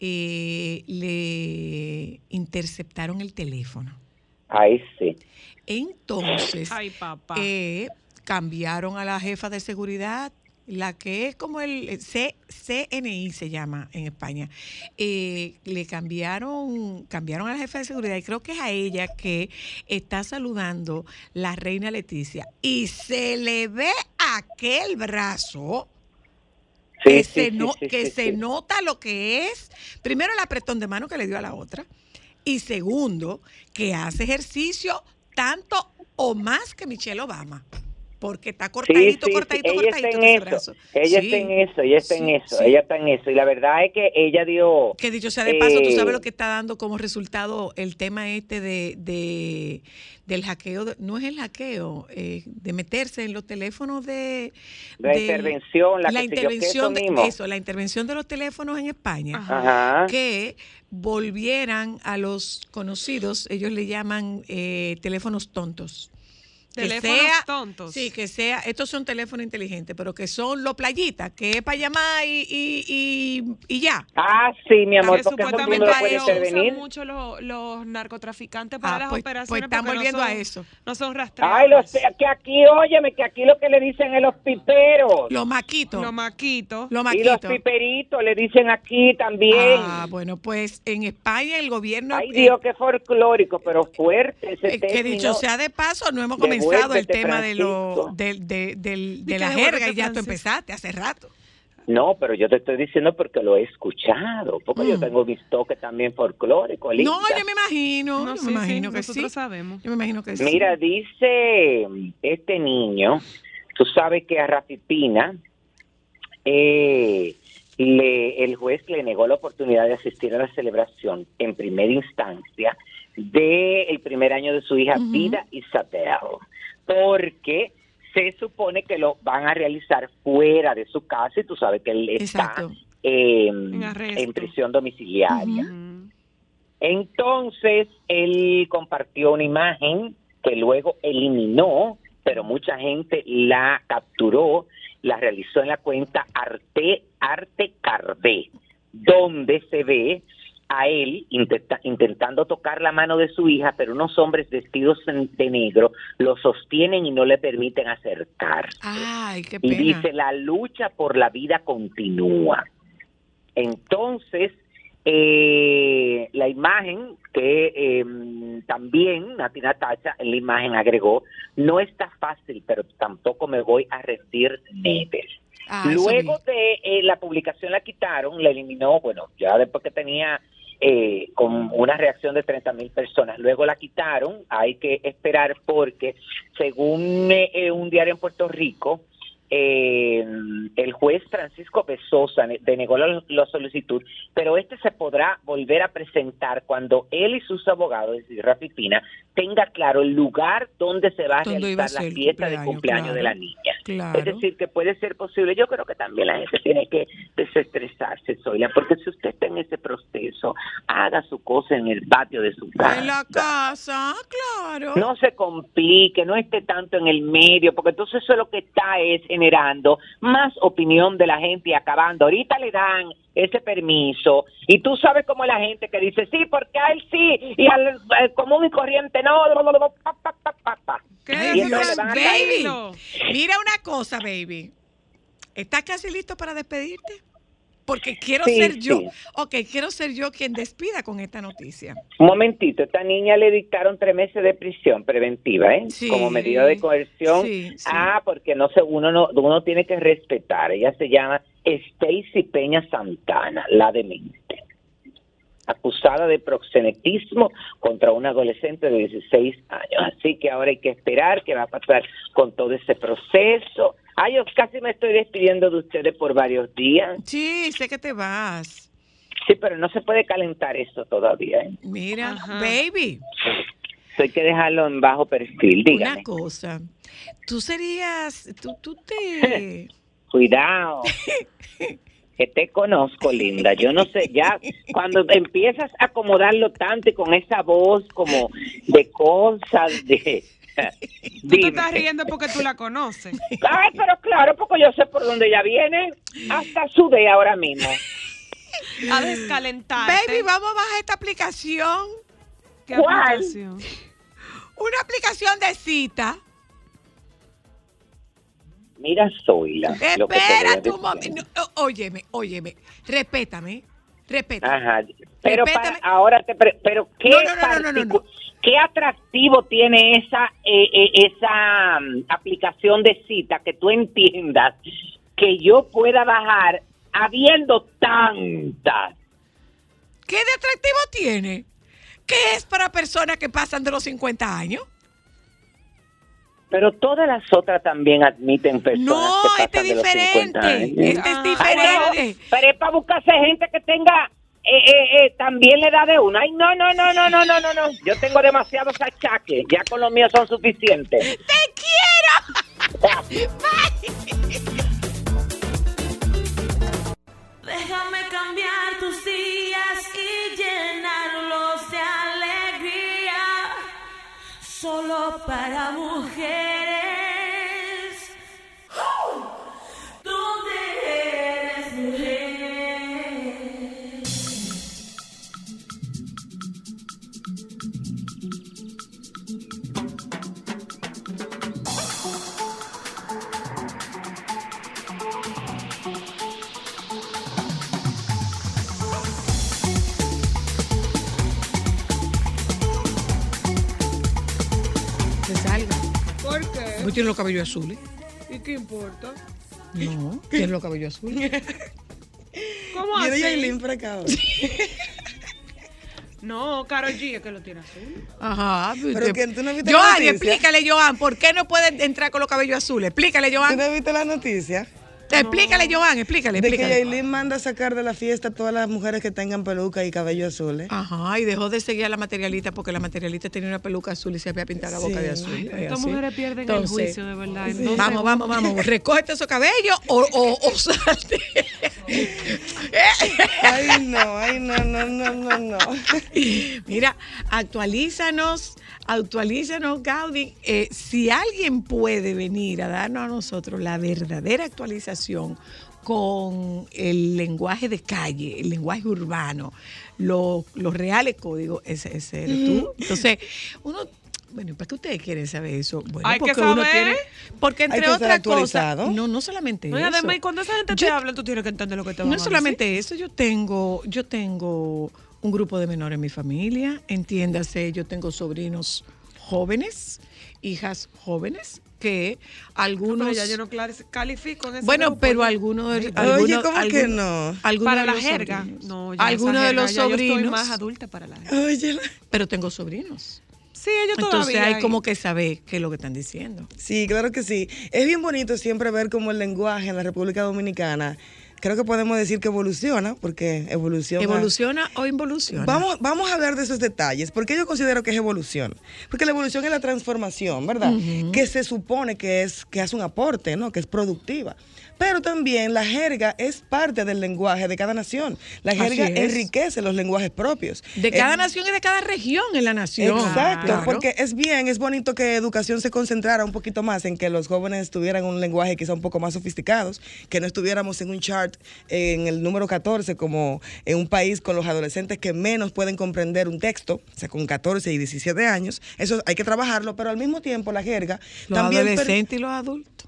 eh, le interceptaron el teléfono. Ahí sí. Entonces, Ay, papá. eh, cambiaron a la jefa de seguridad, la que es como el eh, C- CNI se llama en España. Eh, le cambiaron, cambiaron a la jefa de seguridad y creo que es a ella que está saludando la reina Leticia. Y se le ve aquel brazo Sí, que, sí, se, sí, no- sí, que se nota lo que es, primero el apretón de mano que le dio a la otra, y segundo, que hace ejercicio tanto o más que Michelle Obama, porque está Sí, cortadito, sí, sí, cortadito, ella cortadito está en ese brazo. Ella Sí, está en eso, ella está en sí, eso, sí. ella está en eso. Y la verdad es que ella dio... Que dicho sea de paso, tú sabes Eh, lo que está dando como resultado el tema este de, de- del hackeo, de- no es el hackeo, eh, de meterse en los teléfonos de... La intervención, la, la que que intervención, eso de- eso, la intervención de los teléfonos en España. Ajá. que volvieran a los conocidos, ellos le llaman eh, teléfonos tontos. Que Teléfonos sea- tontos. Sí, que sea, estos son teléfonos inteligentes, pero que son los playitas, que es para llamar y, y, y, y ya. Ah, sí, mi amor, que porque supuestamente lo intervenir. usan mucho los, los narcotraficantes para Ah, las pues- operaciones. pues están porque no volviendo a son- eso. No son rastreables. Ay, lo sé, que aquí, óyeme, que aquí lo que le dicen es los piperos. Los maquitos. Los maquitos. Los y los maquitos. piperitos le dicen aquí también. Ah, bueno, pues en España el gobierno... Ay, eh, Dios, qué folclórico, pero fuerte ese eh, que dicho sea de paso, no hemos comenzado el Devuélvete, tema de, lo, de, del- de Di la jerga y ya tú empezaste hace rato. No, pero yo te estoy diciendo porque lo he escuchado, porque yo Mm. tengo mis toques también folclóricos. No, yo me imagino, No, yo sí, me imagino sí, que sí. nosotros sabemos. Yo me imagino que sí. Mira, dice este niño, tú sabes que a Rafi Pina, eh, le, el juez le negó la oportunidad de asistir a la celebración en primera instancia del primer año de su hija Ujú. Vida Isabel, porque se supone que lo van a realizar fuera de su casa y tú sabes que él está eh, En prisión domiciliaria. Entonces, él compartió una imagen que luego eliminó, pero mucha gente la capturó, la realizó en la cuenta Arte, Arte Cardé, donde se ve a él intenta- intentando tocar la mano de su hija, pero unos hombres vestidos de negro lo sostienen y no le permiten acercarse. Ay, qué Y pena. dice, la lucha por la vida continúa. Entonces, eh, la imagen que eh, también Natina Tacha en la imagen agregó, no está fácil, pero tampoco me voy a rendir never. Ah, Luego de eh, la publicación la quitaron, la eliminó, bueno, ya después que tenía eh, con una reacción de 30 mil personas. Luego la quitaron, hay que esperar porque según eh, un diario en Puerto Rico, eh, el juez Francisco Besosa ne- denegó la, la solicitud, pero este se podrá volver a presentar cuando él y sus abogados, es decir, Rafi Pina, tenga claro el lugar donde se va a ¿Dónde iba a realizar ser la fiesta de cumpleaños? de la niña. Claro. Es decir, que puede ser posible. Yo creo que también la gente tiene que desestresarse, Zoila, porque si usted está en ese proceso, haga su cosa en el patio de su casa. En la casa, claro. No se complique, no esté tanto en el medio, porque entonces eso lo que está es generando más opinión de la gente y acabando. Ahorita le dan ese permiso y tú sabes cómo es la gente que dice sí, porque a él sí y al, al común y corriente no. pa, pa, pa, pa, pa. ¿Qué Y es entonces le van a caer- baby. Mira una cosa, baby. ¿Estás casi listo para despedirte? Porque quiero Sí, ser yo. sí. Ok, quiero ser yo quien despida con esta noticia. Un momentito, esta niña le dictaron tres meses de prisión preventiva, ¿eh? Sí. Como medida de coerción. Ah, porque no sé, uno no, uno tiene que respetar. Ella se llama Stacy Peña Santana, la demente. Acusada de proxenetismo contra un adolescente de 16 años. Así que ahora hay que esperar qué va a pasar con todo ese proceso. Ay, yo casi me estoy despidiendo de ustedes por varios días. Sí, sé que te vas. Sí, pero no se puede calentar eso todavía, ¿eh? Mira, Ajá. baby, hay que dejarlo en bajo perfil, dígame. una cosa. Tú serías, tú, tú te... Cuidado. Que te conozco, linda. Yo no sé, ya cuando empiezas a acomodarlo tanto y con esa voz como de cosas de... Tú te estás riendo porque tú la conoces. Ay, pero claro, porque yo sé por dónde ella viene. Hasta sudé ahora mismo. A descalentarte. Baby, vamos a bajar esta aplicación. ¿Qué ¿Cuál? aplicación? Una aplicación de cita. Mira, Zoila. lo que te voy a Espérate un momento. Óyeme, óyeme. Respétame. Respétame. Ajá. Pero para, ahora te pre- pero qué No, no, no, qué atractivo tiene esa eh, eh, esa mm, aplicación de cita que tú entiendas que yo pueda bajar habiendo tantas. ¿Qué de atractivo tiene? ¿Qué es para personas que pasan de los 50 años? Pero todas las otras también admiten personas No, que este pasan de los 50 diferente. años. Este es Ah. Ay, diferente. no, pero es para buscarse gente que tenga eh, eh, eh, también la edad de uno. Ay, no, no, no, no, no, no, no, no. Yo tengo demasiados achaques. Ya con los míos son suficientes. ¡Te quiero! Déjame cambiar tus días y llenarlos de alegría. Solo para mujeres. ¿Dónde ¿Por qué? ¿Tú tienes los cabellos azules? ¿Y qué importa? No, tienes los cabellos azules. ¿Cómo así? No, Karol G es que lo tiene azul. Ajá. Pero que tú no viste la Joan, noticia. explícale, Joan, ¿por qué no puede entrar con los cabellos azules? Explícale, ¿Tú Joan. no viste la noticia? Explícale, Joan, explícale, De que explícale. Yailin manda a sacar de la fiesta a todas las mujeres que tengan peluca y cabello azules. Ajá, y dejó de seguir a la materialista porque la materialista tenía una peluca azul y se había pintado la boca Sí. de azul. Es Estas mujeres pierden el juicio, de verdad. dos Vamos, vamos, vamos. Recógete esos cabellos o, o, o salte. Ay, no, ay, no, no, no, no, no. Mira, actualízanos, actualízanos, Gaudí. Eh, si alguien puede venir a darnos a nosotros la verdadera actualización con el lenguaje de calle, el lenguaje urbano, lo- los reales códigos, ese, ese eres tú. Entonces, uno... Bueno, ¿para qué ustedes quieren saber eso? Bueno, Hay que uno saber. tiene. Porque Hay entre que otras cosas. No, no solamente No, y eso. además, y cuando esa gente te habla, tú tienes que entender lo que te van no a decir. solamente eso, yo tengo, yo tengo un grupo de menores en mi familia, entiéndase, yo tengo sobrinos jóvenes, hijas jóvenes, que No, algunos... pero ya yo no califico en ese bueno, grupo, pero algunos... Oye, algunos- ¿cómo que algunos- no? algunos Para la jerga. sobrinos. No, algunos de los ya yo estoy sobrinos. más adulta para la jerga. Oye, Pero tengo sobrinos. Sí, ellos Entonces todavía. hay como que saber qué es lo que están diciendo. Sí, claro que sí. Es bien bonito siempre ver cómo el lenguaje en la República Dominicana, creo que podemos decir que evoluciona, porque evoluciona. ¿Evoluciona o involuciona? Vamos, vamos a hablar de esos detalles, porque yo considero que es evolución. Porque la evolución es la transformación, ¿verdad? Que se supone que es que hace un aporte, ¿no? Que es productiva. Pero también la jerga es parte del lenguaje de cada nación. La jerga enriquece los lenguajes propios. De cada nación y de cada región en la nación. Exacto, Claro. porque es bien, es bonito que educación se concentrara un poquito más en que los jóvenes tuvieran un lenguaje quizá un poco más sofisticados, que no estuviéramos en un chart en el número 14 como en un país con los adolescentes que menos pueden comprender un texto, o sea, con 14 y 17 años. Eso hay que trabajarlo, pero al mismo tiempo la jerga Los también... per- adolescentes y los adultos.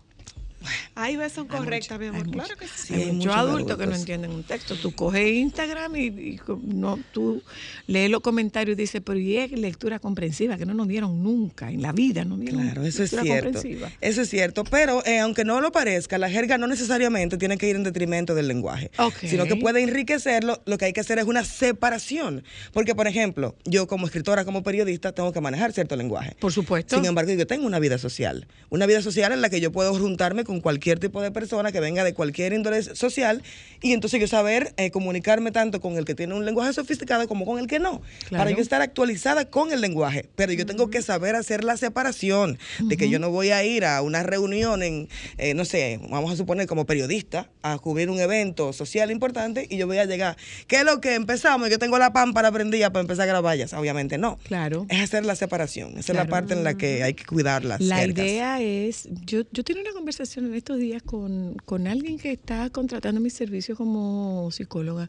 Ves, son correctas, mi amor. Hay Claro mucho- que sí. Hay hay muchos adultos que no entienden un texto. Tú coges Instagram y, y no, tú lees los comentarios y dices, pero y es lectura comprensiva, que no nos dieron nunca en la vida, no dieron Claro, eso es cierto. comprensiva. Eso es cierto, pero eh, aunque no lo parezca, la jerga no necesariamente tiene que ir en detrimento del lenguaje, sino que puede enriquecerlo. Lo que hay que hacer es una separación, porque por ejemplo, yo como escritora, como periodista, tengo que manejar cierto lenguaje. Por supuesto. Sin embargo, yo tengo una vida social, una vida social en la que yo puedo juntarme con cualquier tipo de persona que venga de cualquier índole social y entonces yo saber eh, comunicarme tanto con el que tiene un lenguaje sofisticado como con el que no, Claro. para yo estar actualizada con el lenguaje, pero yo tengo que saber hacer la separación de que yo no voy a ir a una reunión en, eh, no sé, vamos a suponer como periodista, a cubrir un evento social importante y yo voy a llegar, ¿qué es lo que empezamos? Yo tengo la pámpara prendida para empezar a grabar ya, obviamente no. Claro. Es hacer la separación, esa es la parte en la que hay que cuidar las La idea es, yo, yo tuve una conversación en estos días con, con alguien que está contratando mis servicios como psicóloga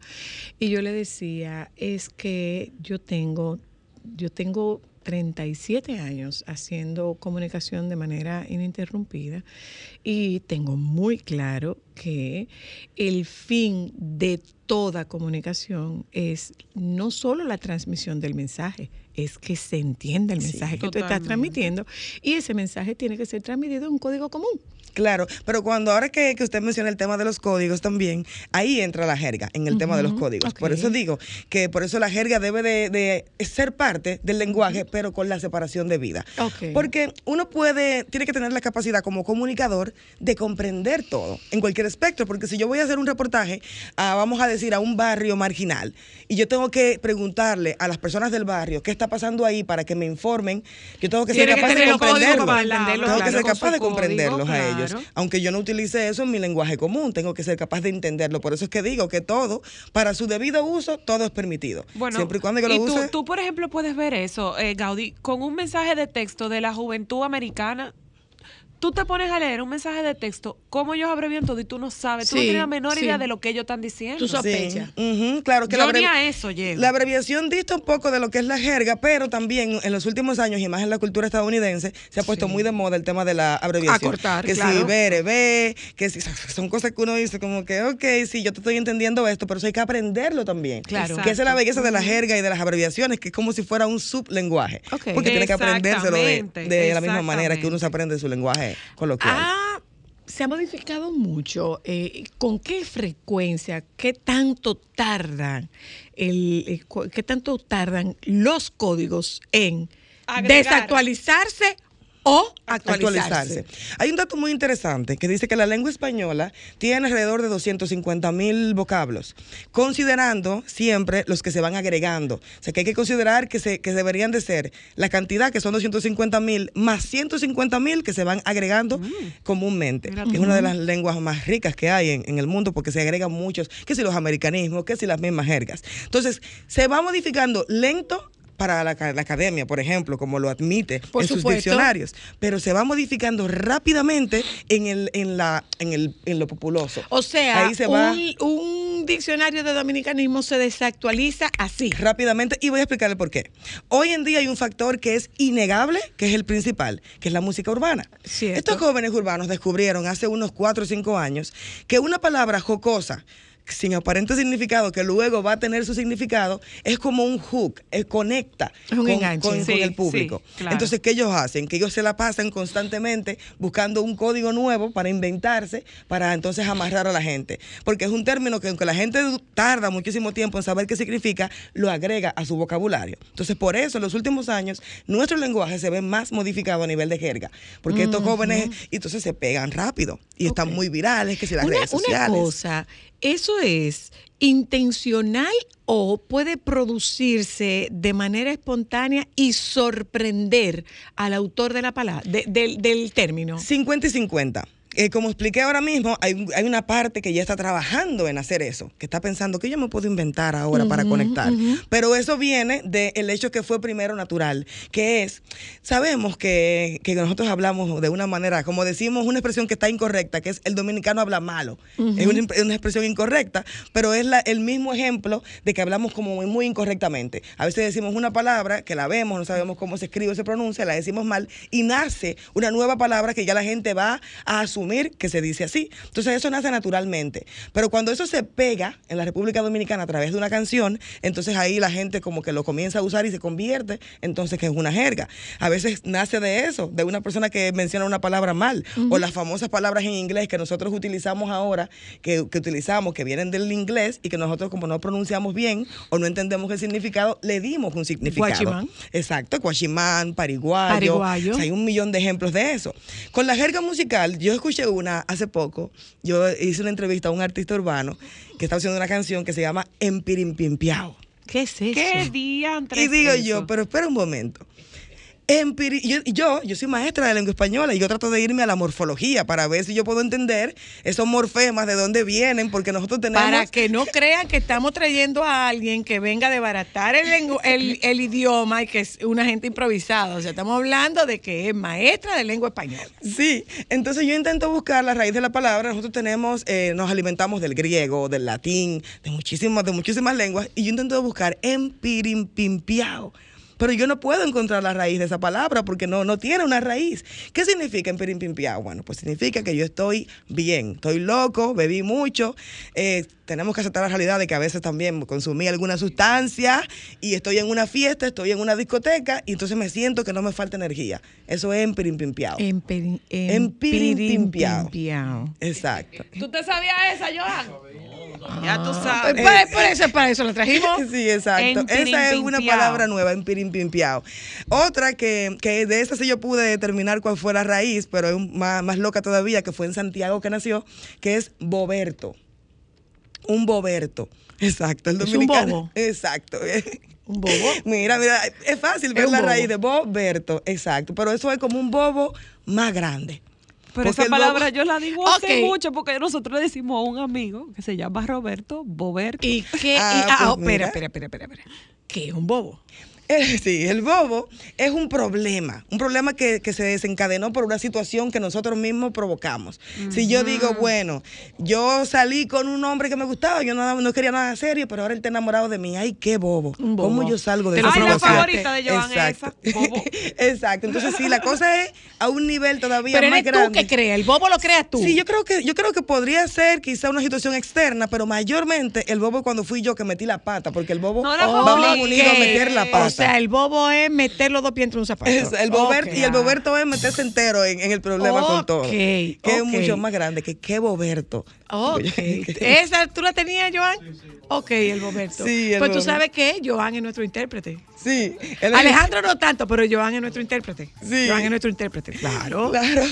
y yo le decía, es que yo tengo, yo tengo 37 años haciendo comunicación de manera ininterrumpida y tengo muy claro que el fin de toda comunicación es no solo la transmisión del mensaje, es que se entienda el Sí, mensaje que tú estás totalmente. transmitiendo y ese mensaje tiene que ser transmitido en un código común. Claro, pero cuando ahora que, que usted menciona el tema de los códigos también, ahí entra la jerga en el tema de los códigos. Por eso digo que por eso la jerga debe de, de ser parte del lenguaje, pero con la separación de vida. Ok. Porque uno puede, tiene que tener la capacidad como comunicador de comprender todo en cualquier espectro, porque si yo voy a hacer un reportaje, a, vamos a decir, a un barrio marginal, y yo tengo que preguntarle a las personas del barrio qué está pasando ahí para que me informen, yo tengo que ser que capaz de tener el código comprenderlo. para entenderlo, Tengo que ser capaz de comprenderlos código, a ellos. Aunque yo no utilice eso en mi lenguaje común, tengo que ser capaz de entenderlo. Por eso es que digo que todo, para su debido uso, todo es permitido. Bueno, Siempre y cuando yo y lo tú, use. tú, por ejemplo, puedes ver eso, eh, Gaudí, con un mensaje de texto de la juventud americana. Tú te pones a leer un mensaje de texto, cómo ellos abrevian todo y tú no sabes, tú no tienes la menor sí. idea de lo que ellos están diciendo. Tú sabes. sospecha. Sí, ujú, claro que Yo la, ni a eso llego. la abreviación dista un poco de lo que es la jerga, pero también en los últimos años y más en la cultura estadounidense se ha puesto muy de moda el tema de la abreviación. Acortar, que si claro. bere, ve, que si son cosas que uno dice como que, ok, sí, yo te estoy entendiendo esto, pero eso hay que aprenderlo también. Claro. Que esa es la belleza de la jerga y de las abreviaciones, que es como si fuera un sublenguaje. Ok. Porque tiene que aprendérselo de, de la misma manera que uno se aprende su lenguaje coloquial. Ah, se ha modificado mucho. eh, ¿Con qué frecuencia? ¿Qué tanto tardan el, eh, qué tanto tardan los códigos en Agregar. desactualizarse o actualizarse? actualizarse. Hay un dato muy interesante que dice que la lengua española tiene alrededor de 250 mil vocablos, considerando siempre los que se van agregando. O sea que hay que considerar que, se, que deberían de ser la cantidad, que son 250 mil, más 150 mil que se van agregando comúnmente. Mira Que es una de las lenguas más ricas que hay en, en el mundo porque se agregan muchos, que si los americanismos, que si las mismas jergas. Entonces, se va modificando lento para la, la academia, por ejemplo, como lo admite Por en sus diccionarios, pero se va modificando rápidamente en el en la en el en lo populoso. O sea, ahí se va un, un diccionario de dominicanismo se desactualiza así. rápidamente y voy a explicarle por qué. Hoy en día hay un factor que es innegable, que es el principal, que es la música urbana. Cierto. Estos jóvenes urbanos descubrieron hace unos 4 o 5 años que una palabra jocosa sin aparente significado, que luego va a tener su significado, es como un hook, eh, conecta Es un con, enganche. con- con Sí, el público. sí, claro. Entonces, ¿qué ellos hacen? Que ellos se la pasan constantemente buscando un código nuevo para inventarse, para entonces amarrar a la gente. Porque es un término que aunque la gente tarda muchísimo tiempo en saber qué significa, lo agrega a su vocabulario. Entonces, por eso en los últimos años, nuestro lenguaje se ve más modificado a nivel de jerga. Porque estos jóvenes, entonces se pegan rápido y están muy virales, que si las una, redes una sociales. cosa, ¿eso es intencional o puede producirse de manera espontánea y sorprender al autor de la palabra, de- del, del término? 50 y 50. Eh, como expliqué ahora mismo, hay, hay una parte que ya está trabajando en hacer eso, que está pensando que yo me puedo inventar ahora para conectar. Pero eso viene del hecho que fue primero natural, que es, sabemos que, que nosotros hablamos de una manera, como decimos, una expresión que está incorrecta, que es el dominicano habla malo. Es una, expresión incorrecta, pero es la- el mismo ejemplo de que hablamos como muy, muy incorrectamente. A veces decimos una palabra que la vemos, no sabemos cómo se escribe o se pronuncia, la decimos mal y nace una nueva palabra que ya la gente va a asumir que se dice así. Entonces eso nace naturalmente. Pero cuando eso se pega en la República Dominicana a través de una canción, entonces ahí la gente como que lo comienza a usar y se convierte entonces que es una jerga. A veces nace de eso, de una persona que menciona una palabra mal o las famosas palabras en inglés que nosotros utilizamos ahora, que, que utilizamos, que vienen del inglés y que nosotros como no pronunciamos bien o no entendemos el significado, le dimos un significado. Guachimán. Exacto, guachimán, pariguayo. Pariguayo. O sea, hay un millón de ejemplos de eso. Con la jerga musical, yo escuché una hace poco, yo hice una entrevista a un artista urbano que está haciendo una canción que se llama Empirimpimpiao. ¿Qué es eso? ¿Qué diantres Y digo yo, pero espera un momento. Yo, yo, yo soy maestra de lengua española y yo trato de irme a la morfología para ver si yo puedo entender esos morfemas, de dónde vienen, porque nosotros tenemos... Para que no crean que estamos trayendo a alguien que venga a desbaratar el, el, el idioma y que es una gente improvisada. O sea, estamos hablando de que es maestra de lengua española. Sí, entonces yo intento buscar la raíz de la palabra. Nosotros tenemos, eh, nos alimentamos del griego, del latín, de muchísimas, de muchísimas lenguas, y yo intento buscar empirimpimpiao. Pero yo no puedo encontrar la raíz de esa palabra porque no, no tiene una raíz. ¿Qué significa empirimpimpiao? Bueno, pues significa que yo estoy bien, estoy loco, bebí mucho. eh, tenemos que aceptar la realidad de que a veces también consumí alguna sustancia y estoy en una fiesta, estoy en una discoteca y entonces me siento que no me falta energía. Eso es empirimpimpiao. Empiri- Empirimpimpiao. empirimpimpiao. Exacto. ¿Tú te sabías esa, Joan? Ya tú Pues, sabes. pues, por eso, para eso lo trajimos. Sí, exacto. Esa es una palabra nueva, empirimpimpiao. Otra que, que de esa sí yo pude determinar cuál fue la raíz, pero es más, más loca todavía, que fue en Santiago que nació, que es boberto. Un boberto. Exacto. El ¿Es un dominicano. bobo? Exacto. Un bobo. Mira, mira, es fácil ver un la raíz de boberto. Exacto. Pero eso es como un bobo más grande. Pero Porque esa palabra bobo- yo la digo hace mucho porque nosotros le decimos a un amigo que se llama Roberto Boberto. ¿Y qué? Ah, y- ah, pues oh, espera, espera, espera, espera. ¿Qué es un bobo? Eh, Sí, el bobo es un problema, un problema que, que se desencadenó por una situación que nosotros mismos provocamos. Si yo digo, bueno, yo salí con un hombre que me gustaba, yo no, no quería nada serio, pero ahora él está enamorado de mí, ay, qué bobo. Un bobo. ¿Cómo yo salgo de esa Ay, la favorita de Joan Exacto. esa, bobo. Exacto, entonces sí, la cosa es a un nivel todavía Pero más eres grande. tú que creas, el bobo lo creas tú. Sí, yo creo que yo creo que podría ser quizá una situación externa, pero mayormente el bobo cuando fui yo que metí la pata, porque el bobo No va unido a meter la pata. O sea, el bobo es meter los dos pies entre un zapato. Es el Boberto, y el Boberto es meterse entero en, en el problema con todo. Que es mucho más grande que qué Boberto. Ok. ¿Esa tú la tenías, Joan? Ok, el Boberto. Sí, el Pues tú sabes que Joan es nuestro intérprete. Sí. él es- Alejandro no tanto, pero Joan es nuestro intérprete. Sí. Joan es nuestro intérprete. Claro. Claro.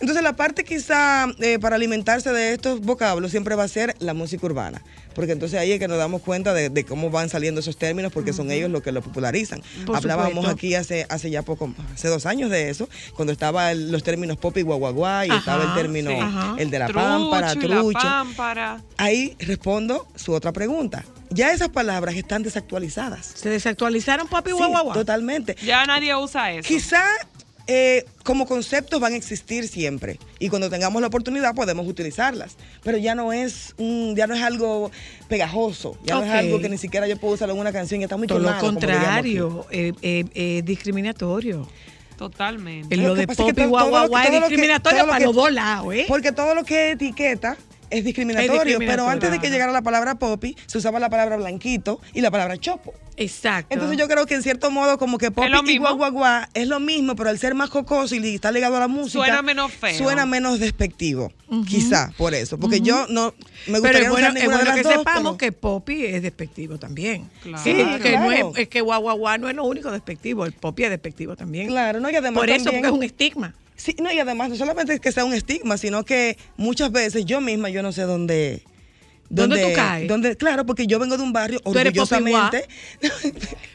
Entonces la parte quizá eh, para alimentarse de estos vocablos siempre va a ser la música urbana. Porque entonces ahí es que nos damos cuenta de, de cómo van saliendo esos términos porque son ellos los que lo popularizan. Por Hablábamos supuesto. aquí hace, hace ya poco, hace dos años de eso, cuando estaban los términos pop y guaguaguá y Ajá, estaba el término, sí. El de la pámpara, la pámpara. Ahí respondo su otra pregunta. Ya esas palabras están desactualizadas. Se desactualizaron papi Sí, guau guau, guau. totalmente. Ya nadie usa eso. Quizá eh, como conceptos van a existir siempre y cuando tengamos la oportunidad podemos utilizarlas, pero ya no es un, ya no es algo pegajoso, ya no es algo que ni siquiera yo puedo usarlo en una canción y está muy Todo lo quemado, aquí. contrario, eh, eh, eh, discriminatorio. Totalmente. En Lo de pop y guau guau guau es todo lo que- discriminatorio para los dos lados, ¿eh? Porque todo lo que es etiqueta es discriminatorio, Es pero antes de que llegara la palabra popi, se usaba la palabra blanquito y la palabra chopo. Exacto. Entonces yo creo que en cierto modo como que popi y guaguaguá es lo mismo, pero al ser más jocoso y está ligado a la música, Suena menos feo. Suena menos despectivo, quizá por eso, porque yo no me Pero gustaría no bueno, usar es bueno de que las dos, sepamos pero- que Poppy es despectivo también. Claro. Que, Sí, que no claro. es, es que guau no es lo único despectivo, el Poppy es despectivo también. Claro, no, y además Por eso, también- porque es un estigma. Sí, no, y además no solamente es que sea un estigma, sino que muchas veces yo misma yo no sé dónde... ¿Dónde tú caes? dónde- claro, porque yo vengo de un barrio Tú orgullosamente.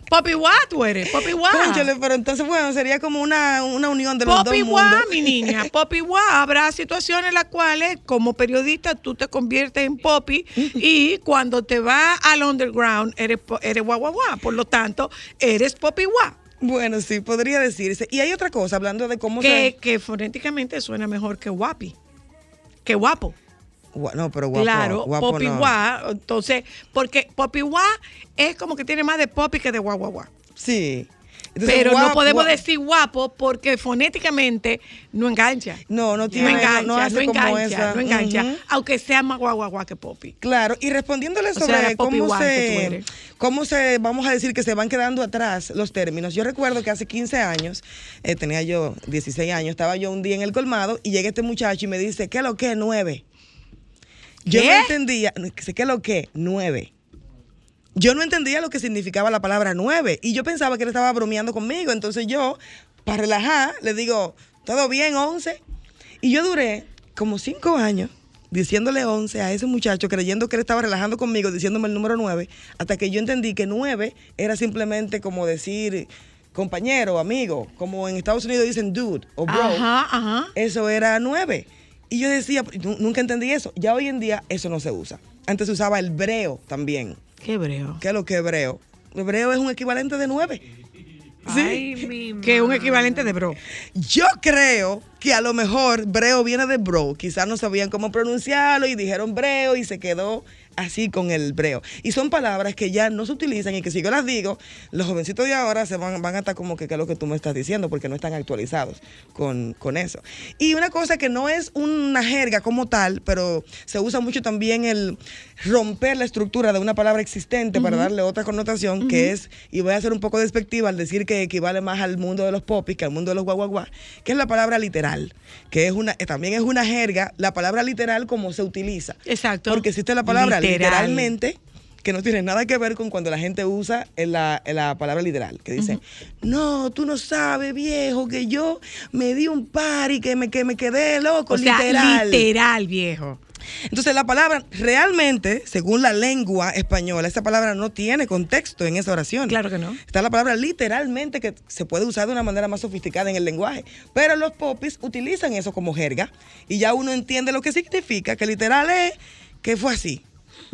Poppy guau tú eres, Poppy guau. Cónchale, pero entonces, bueno, sería como una, una unión de los Poppy dos guau, mundos. mi niña, Poppy guau. Habrá situaciones en las cuales, como periodista, tú te conviertes en Poppy y cuando te vas al underground, eres, eres guau guau guau. Por lo tanto, eres Poppy guau. Bueno, sí, podría decirse. Y hay otra cosa, hablando de cómo Que, se... que fonéticamente suena mejor que guapi. Que guapo. Gua- No, pero guapo, claro, guapo Poppy no. Entonces, porque Poppy guau es como que tiene más de Poppy que de guau. Sí. Entonces, Pero no podemos guap- decir guapo porque fonéticamente no engancha. No, no No tiene... engancha, no no, hace como engancha, esa... no engancha. Aunque sea más guau guau que Poppy. Claro, y respondiéndole sobre Poppy cómo se, cómo se, vamos a decir que se van quedando atrás los términos. Yo recuerdo que hace 15 años, eh, tenía yo 16 años, estaba yo un día en el colmado y llega este muchacho y me dice, ¿qué lo que? Nueve. Yo no entendía, ¿qué lo que? Nueve. Yo no entendía lo que significaba la palabra nueve y yo pensaba que él estaba bromeando conmigo. Entonces yo, para relajar, le digo, ¿todo bien, once? Y yo duré como cinco años diciéndole once a ese muchacho, creyendo que él estaba relajando conmigo, diciéndome el número nueve, hasta que yo entendí que nueve era simplemente como decir compañero, amigo, como en Estados Unidos dicen dude o bro. Ajá, ajá. Eso era nueve. Y yo decía, "Nu- nunca entendí eso. Ya hoy en día eso no se usa. Antes se usaba el breo también. Qué hebreo. ¿Qué es lo que hebreo? Hebreo es un equivalente de nueve. Ay, mi Que es un equivalente de bro. Yo creo que a lo mejor breo viene de bro. Quizás no sabían cómo pronunciarlo y dijeron breo y se quedó así con el breo. Y son palabras que ya no se utilizan y que si yo las digo, los jovencitos de ahora se van, van a estar como que qué es lo que tú me estás diciendo porque no están actualizados con, con eso. Y una cosa que no es una jerga como tal, pero se usa mucho también el romper la estructura de una palabra existente para darle otra connotación, que es, y voy a ser un poco despectiva al decir que equivale más al mundo de los popis que al mundo de los guaguaguá, que es la palabra literal, que es una, eh, también es una jerga, la palabra literal como se utiliza. Exacto. Porque existe la palabra Literal. literalmente, que no tiene nada que ver con cuando la gente usa en la, en la palabra literal, que dice, no, tú no sabes, viejo, que yo me di un par y que me, que me quedé loco, O sea, literal. literal, viejo. Entonces la palabra realmente, según la lengua española, esa palabra no tiene contexto en esa oración. Claro que no. Está la palabra literalmente que se puede usar de una manera más sofisticada en el lenguaje. Pero los popis utilizan eso como jerga y ya uno entiende lo que significa, que literal es que fue así.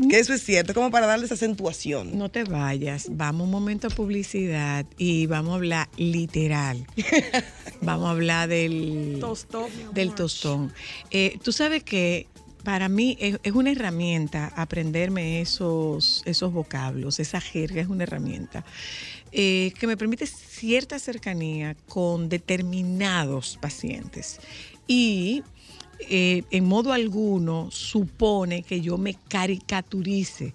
Que eso es cierto, como para darles acentuación. No te vayas. Vamos un momento a publicidad y vamos a hablar literal. vamos a hablar del Tostón. Del tostón. Eh, Tú sabes que para mí es, es una herramienta aprenderme esos, esos vocablos, esa jerga es una herramienta eh, que me permite cierta cercanía con determinados pacientes. Y eh, en modo alguno supone que yo me caricaturice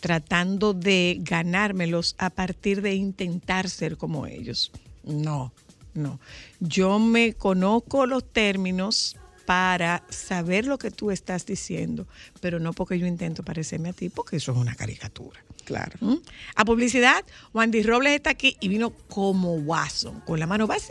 tratando de ganármelos a partir de intentar ser como ellos. No, no. Yo me conozco los términos para saber lo que tú estás diciendo, pero no porque yo intento parecerme a ti, porque eso es una caricatura. Claro. ¿Mm? A publicidad, Wandy Robles está aquí y vino como Watson, con la mano vacita.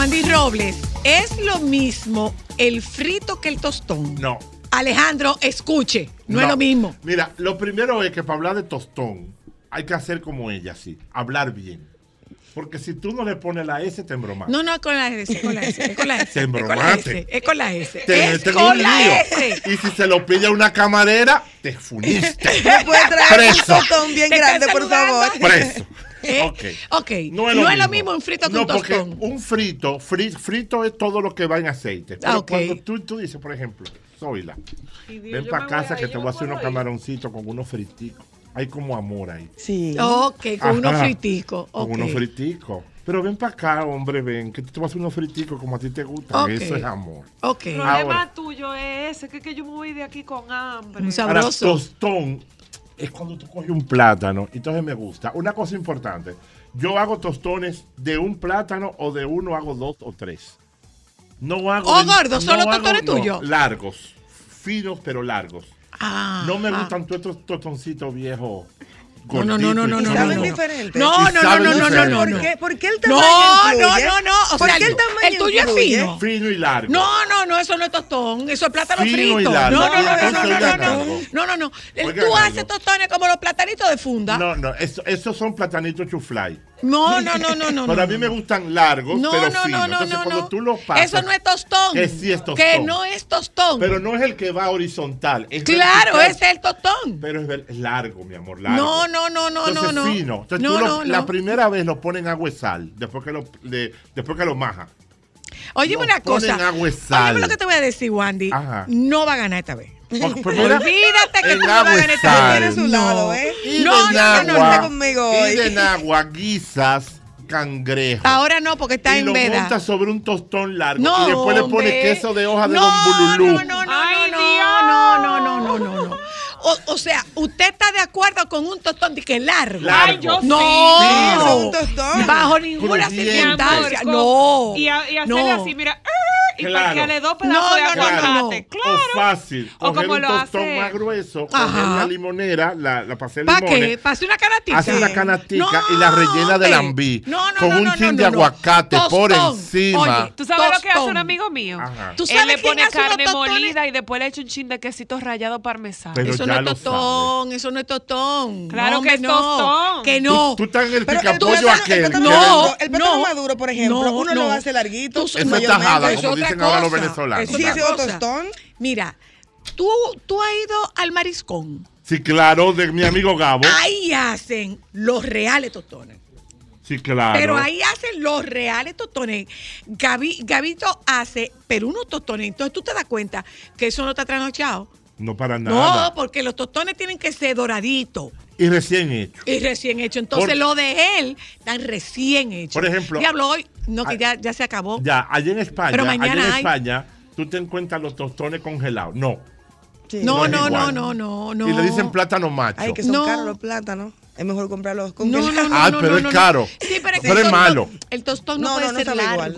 Wandy Robles, ¿es lo mismo el frito que el tostón? No. Alejandro, escuche, no, es lo mismo. Mira, lo primero es que para hablar de tostón hay que hacer como ella, sí, hablar bien. Porque si tú no le pones la S, te embromas. No, no, es con la S, es con la S, es con la S. Te embromaste. Es con la S. Te es con un la lío. S. Y si se lo pide a una camarera, te funiste. ¿Me puede traer Preso. un tostón bien grande, por favor? Preso. ¿Eh? Ok. Ok, no es lo, mismo. un frito que no, un porque tostón. un frito, fri- frito es todo lo que va en aceite. Pero Ah, ok. cuando tú, tú dices, por ejemplo, Zoila, ven para casa que te voy a hacer unos camaroncitos con unos friticos. Hay como amor ahí. Sí. Ok, con unos friticos. Con unos friticos. Pero ven para acá, hombre, ven, que tú te vas a hacer unos friticos como a ti te gustan. Ok. Eso es amor. Ok. El problema Ahora. tuyo es ese, que, que yo me voy de aquí con hambre. Un Ahora, sabroso. tostón es cuando tú coges un plátano. Entonces me gusta. Una cosa importante. Yo hago tostones de un plátano o de uno hago dos o tres. No hago. Oh, de- gordo, ¿son los hago- tostones no, tuyos? Largos. Finos, pero largos. Ah, No me ah. gustan todos estos tostoncitos viejos. No, no, no, no, no, no, ¿Saben no, no. diferente? No, no, no, no, no, no, diferente. no, no. ¿Por qué, ¿Por qué el tamaño No, no, no, no. O ¿Por sea, qué el tamaño el tuyo es fino. Fino y largo. No, no, no, eso no es tostón, eso es plátano Fino y frito. No, largo. no, no, no, no, no, no, no, Tú haces tostones como los platanitos de funda. No, no, eso- esos son platanitos chuflay. No, no, no, no, no. Pero a mí me gustan largos, No, pero no, finos. no, no, Entonces, no, cuando tú los pasas. Eso no es tostón. Que sí es tostón. Que no es tostón. Pero no es el que va horizontal. Es claro, vertical. ese es el tostón. Pero es, largo, mi amor, largo. No, no, no, no, Entonces, no, no. fino. Entonces, No, tú lo- no, la primera vez lo ponen agua y sal, después que lo, le- después que lo maja. Óyeme una cosa. ponen agua y sal. Óyeme lo que te voy a decir, Wandy. Ajá. No va a ganar esta vez. Pues, pues mira, Olvídate que en tú no vas a agua y ganar esta sal. vez. Tiene su lado, ¿eh? Y No, de no, no, no, Nagua- está conmigo Y hoy. de Nagua guisas cangrejo. Ahora no, porque está y en lo veda. montas sobre un tostón largo. No, y después le pones hombre. queso de hoja de no, Don Bululú. No, no, no, Ay, no, no, no, no, no, no, no. O, o sea, usted está de acuerdo con un tostón de que largo. Largo. Ay, yo No, sí. Es un tostón. bajo ninguna circunstancia. No. Y, a- y hacerle no. así, mira. ¡ah! Y Claro. para que le dos pedazos No, de no, no, aguacate. no, no. Claro. O fácil. O coger como un lo tostón hace- más grueso, Ajá. coger la limonera, la, la pasé ¿Para qué? ¿Para hacer una canastita? Hace una canastica No, y la rellena de lambí. No, no, con no, un no, chin no, de no. aguacate por Tostón. encima. Oye, ¿Tú sabes lo que hace Tostón. un amigo mío? Ajá. ¿Tú Él sabes le quién pone carne molida y después le echa un chin de quesito rallado parmesano. Pero eso no es tostón, eso no es tostón. Claro No, que es no. tostón. Que no. Tú, tú estás en el el picapollo el aquel. plátano que No, maduro, el plátano no. maduro, por ejemplo, No, uno no. lo hace larguito. Tú- Eso es tajada, Es como otra dicen ahora los cosa. venezolanos. Es Sí, otra ese es cosa. tostón. Mira, tú, tú has ido al mariscón. Sí, claro, de mi amigo Gabo. Ahí hacen los reales tostones. Sí, claro. Pero ahí hacen los reales tostones. Gabi- Gabito hace, pero unos tostones. Entonces tú te das cuenta que eso no está trasnochado. No para nada. No, porque los tostones tienen que ser doraditos Y recién hecho. y recién hechos. Entonces Por- lo de él están recién hechos. Por ejemplo- Diablo, hoy, no, que ya, ya se acabó. Ya, allá en España, Pero allá mañana en hay. España, tú te encuentras los tostones congelados. No. Sí. no, no, no, no, no, no. Y le dicen plátano macho. Ay, que son No. caros los plátanos. Es mejor comprarlos con No, no, no, Ah, no, pero no, es caro. Sí, pero, es que Pero el es tostón- malo. El tostón no, No, puede no, no ser sabe igual.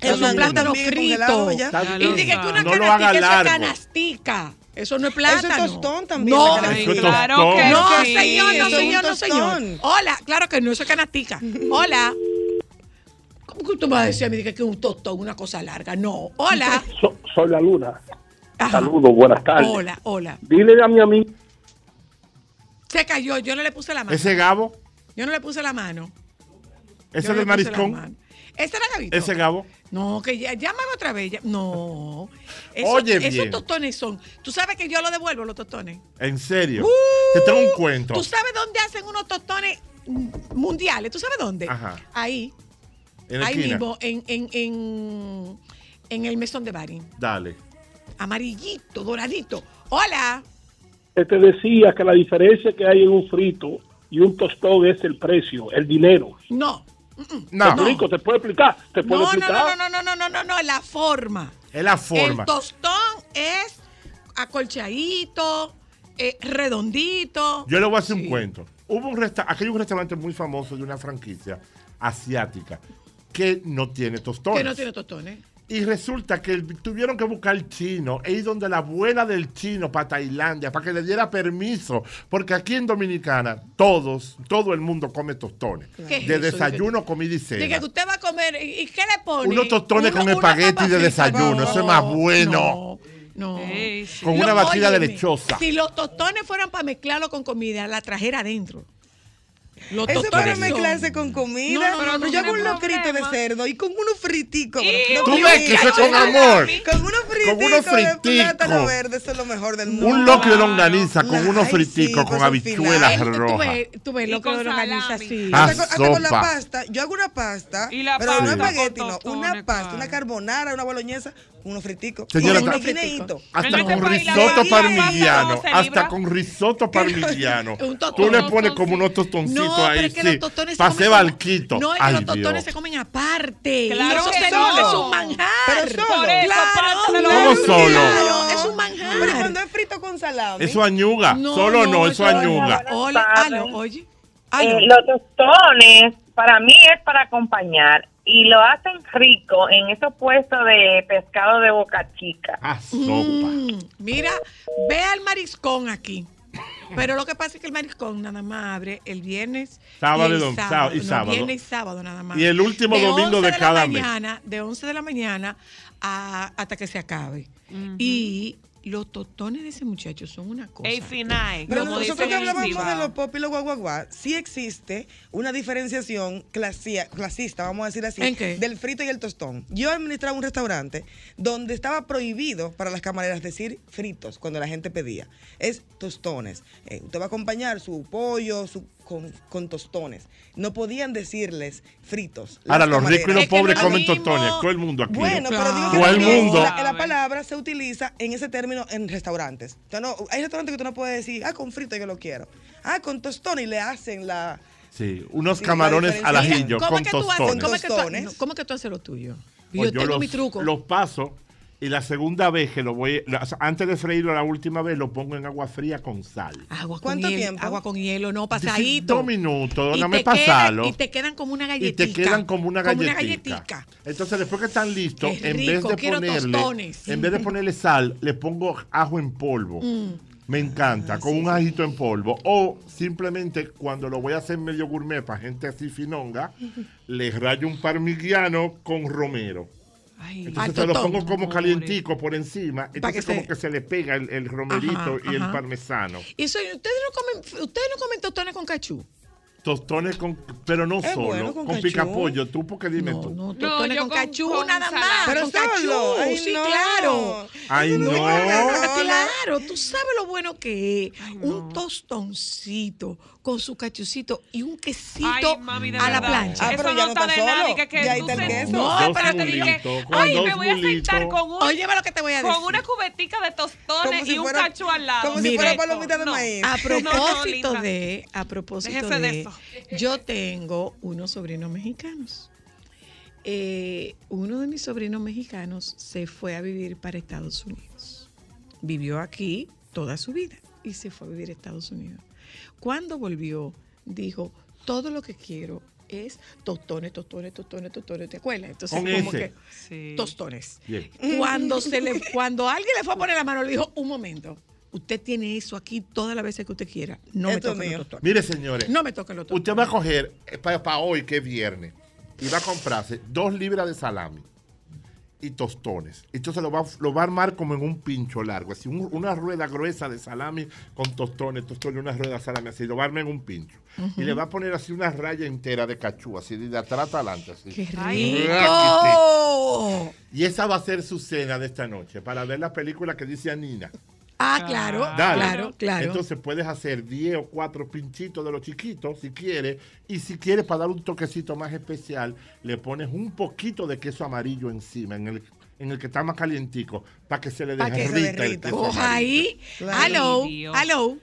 El Es un mangú plátano también frito. ya. Y dije que una No canastica, es largo. canastica. Eso no es plátano. Eso es tostón también, No, claro tostón. que no, sí. señor, no, señor, no, señor. Hola, claro que no, eso es canastica. Hola. ¿Cómo que usted me va a decir a mí que es un tostón, una cosa larga? No. Hola. So- soy la luna. Saludos, buenas tardes. Hola, hola. Dile a mi amigo. Se cayó, yo no le puse la mano. Ese Gabo, Yo no le puse la mano. ese del mariscón. ¿Ese era Gabito? ese Gabo. No, que ya, llámame otra vez. ya- No. Eso- Oye, Esos bien. tostones son. ¿Tú sabes que yo lo devuelvo, los tostones? En serio. Uh, Te tengo un cuento. ¿Tú sabes dónde hacen unos tostones mundiales? ¿Tú sabes dónde? Ajá. Ahí. En ahí esquina. mismo, en, en, en, en el mesón de Bari. Dale. Amarillito, doradito. Hola. Te decía que la diferencia que hay en un frito y un tostón es el precio, el dinero. No. No, ¿Te explico? ¿Te puedo explicar? ¿Te puedo No, no, explicar? no, no, no, no, no, no, no, la forma. es la forma. El tostón es acolchadito, eh, redondito. Yo le voy a hacer un Sí. cuento. Hubo un resta aquí hay un restaurante muy famoso de una franquicia asiática que no tiene tostones. Que no tiene tostones. Y resulta que tuvieron que buscar el chino e ir donde la abuela del chino para Tailandia para que le diera permiso. Porque aquí en Dominicana todos, todo el mundo come tostones. ¿Qué es De eso? desayuno, comida y Dice que cena. usted va a comer. ¿Y qué le pone? Unos tostones Uno- con espagueti de desayuno, eso es más bueno. No. no. Sí. Con una batida de óyeme, lechosa. Si los tostones fueran para mezclarlo con comida, la trajera adentro. Los Eso para son- mezclarse con comida. No, no, no, pero no yo hago tiene un locrito de cerdo y con unos friticos. Tú un ves que eso es con amor. Con unos friticos Con unos de friticos. verde, eso es lo mejor del mundo. Un locrio de longaniza con unos friticos, pues con son habichuelas rojas. tú ves Y lo que con lo organiza salami. así. Hasta con, con la pasta. Yo hago una pasta, Y la pero no espagueti, con no. Una pasta, una carbonara, una boloñesa, unos friticos. Señora, con unos guineitos. Hasta este con risotto parmigiano. pasa 12 Hasta con risotto parmigiano. Tú le pones como unos tostoncitos. No, ahí. pero es que sí. los tostones se Pase comen como- barquito. No, es que Ay, los tostones Dios. se comen aparte. Claro y eso es un manjar. Pero solo. Por eso, pártelo. ¿Cómo solo? Claro, es un manjar. Pero cuando es frito con salami. Eso añuga. Solo no, eso añuga. Hola, aló, oye. Eh, los tostones, para mí es para acompañar y lo hacen rico en esos puestos de pescado de boca chica. Ah, sopa. Mm, mira, ve al mariscón aquí. Pero lo que pasa es que el mariscón nada más abre el viernes Sábado y, el sábado. sábado y No, sábado. Viernes y sábado nada más. Y el último domingo 11 de la cada mes. mañana, De 11 de la mañana a- hasta que se acabe. Y los tostones de ese muchacho son una cosa. Ey, finay, Pero como nosotros que hablábamos de los pop y los guaguaguá, sí existe una diferenciación clasia- clasista, vamos a decir así, ¿En qué? del frito y el tostón. Yo administraba un restaurante donde estaba prohibido para las camareras decir fritos cuando la gente pedía. Es tostones. Eh, usted va a acompañar su pollo su, con, con tostones. No podían decirles fritos. Ahora, los ricos y los Es que pobres no comen tostones. Todo el mundo aquí. Bueno, pero digo que Todo el también mundo. La, la palabra se utiliza en ese término en restaurantes. O sea, no, hay restaurantes que tú no puedes decir, ah, con frito yo lo quiero. Ah, con tostón y le hacen la. Sí, unos Sí, camarones al ajillo ¿Cómo con es que tú haces? tostones. ¿Cómo es tú, Tostones. no, ¿Cómo es que tú haces lo tuyo? Pues yo tengo los, mi truco. Los paso y la segunda vez que lo voy, antes de freírlo la última vez, lo pongo en agua fría con sal. Agua con ¿Cuánto hielo, tiempo? Agua con hielo, no, pasadito. Dos minutos, Y dame te quedan- pasarlo. Y te quedan como una Y galletita. te quedan como una galletita. galletica. Entonces, después que están listos, Qué en vez de ponerle, tostones. en vez de ponerle sal, le pongo ajo en polvo. Mm. Me encanta, con un ajito en polvo. O simplemente cuando lo voy a hacer medio gourmet para gente así finonga, le rayo un parmigiano con romero. Ay, Entonces se lo pongo como calientico por encima. Entonces que como se- que se le pega el, el romerito Ajá, y el parmesano. Y eso, ¿ustedes no comen, ustedes no comen tostones con cachú? Tostones con, pero no Es solo, bueno con, con picapollo. Tú, porque dime No, tú. no, tostones con, con- cachú con nada más. Pero con cachú, ay, sí, no. claro. Ay, no. Claro, tú sabes lo bueno que es un tostoncito con su cachucito y un quesito Ay, mami, de a la plancha. Ah, Eso pero no ya no está está de que, que Ya ahí tú está el queso. No, Dos espérate, dije, bulitos, con Ay, me voy a sentar con un Óyeme lo que te voy a decir. con una cubetica de tostones si y un cacho al lado. como si fuera palomita de No. maíz. A No, no, propósito de, a propósito Déjese de, de eso. yo tengo unos sobrinos mexicanos. Eh, uno de mis sobrinos mexicanos se fue a vivir para Estados Unidos. Vivió aquí toda su vida y se fue a vivir a Estados Unidos. Cuando volvió, dijo, todo lo que quiero es tostones, tostones, tostones, tostones, ¿te acuerdas? Entonces, Con como ese. que Sí. tostones. Cuando, se le, cuando alguien le fue a poner la mano, le dijo, un momento, usted tiene eso aquí todas las veces que usted quiera. No me Esto es toque los tostones. Mire, señores. No me toque los tostones. Usted va a coger para hoy, que es viernes, y va a comprarse dos libras de salami y tostones. Entonces lo va, lo va a armar como en un pincho largo, así un- una rueda gruesa de salami con tostones, tostones, una rueda de salami así, lo va a armar en un pincho. Y le va a poner así una raya entera de cachú, así de atrás adelante. Así. ¡Qué rico! Y esa va a ser su cena de esta noche, para ver la película que dice Anina. Ah, claro, Dale. claro, claro. Entonces puedes hacer 10 o 4 pinchitos de los chiquitos si quieres. Y si quieres, para dar un toquecito más especial, le pones un poquito de queso amarillo encima, en el, en el que está más calientico, para que se le Pa' que se derrita Coja amarillo. ahí. Dios. aló.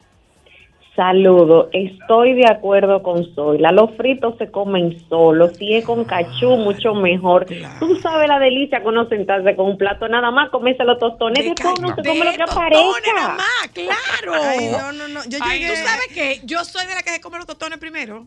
Saludo, estoy de acuerdo con Zoila. Los fritos se comen solos, si es con cachú, mucho mejor. Tú sabes la delicia que uno sentarse con un plato nada más, comerse los tostones, De después uno se come lo que tostones nada aparezca. más, claro. Ay, no, no, no. Yo Ay, llegué. ¿Tú sabes qué? Yo soy de la que se come los tostones primero.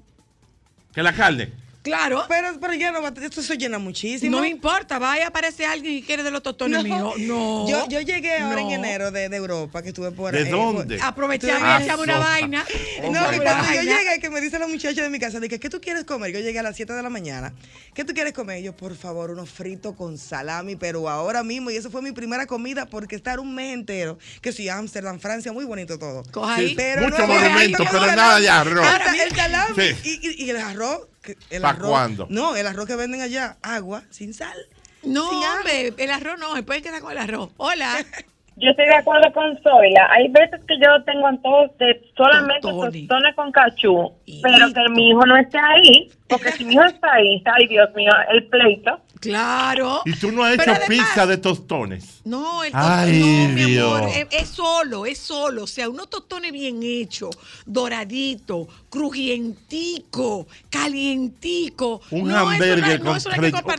Que la carne. Claro. Pero, pero ya no va, esto se llena muchísimo. No me importa, vaya a aparecer alguien y quiere de los tostones míos. No. Yo, yo llegué ahora en No. enero de, de Europa, que estuve por ¿De eh, dónde? por- Ah, y echamos una sopa. vaina. Oh, No, que cuando yo llegué, que me dice la muchacha de mi casa, dije, ¿qué tú quieres comer? Yo llegué a las 7 de la mañana. ¿Qué tú quieres comer? Y yo, por favor, unos fritos con salami, pero ahora mismo. Y eso fue mi primera comida porque estar un mes entero, que sí, Ámsterdam, Francia, muy bonito todo. Coja ahí. Sí, Pero mucho no, movimiento, el pero nada de arroz. Hasta el salami Sí. y, y- y el arroz. El ¿Pa' arroz cuándo? No, el arroz que venden allá, agua, sin sal. No, sin agua. hombre, el arroz no, se pueden quedar con el arroz. Hola. Yo estoy de acuerdo con Zoila. Hay veces que yo tengo antojos de solamente Tostones. con cachú, pero que mi hijo no esté ahí, porque si mi hijo está ahí, ay Dios mío, el pleito. Claro. Y tú no has hecho además- pizza de tostones. No, el Ay, tostón, no, mi Dios. amor, es, es solo, es solo. O sea, unos tostones bien hechos, doradito, crujientico, calientico. Un No, eso hamburger no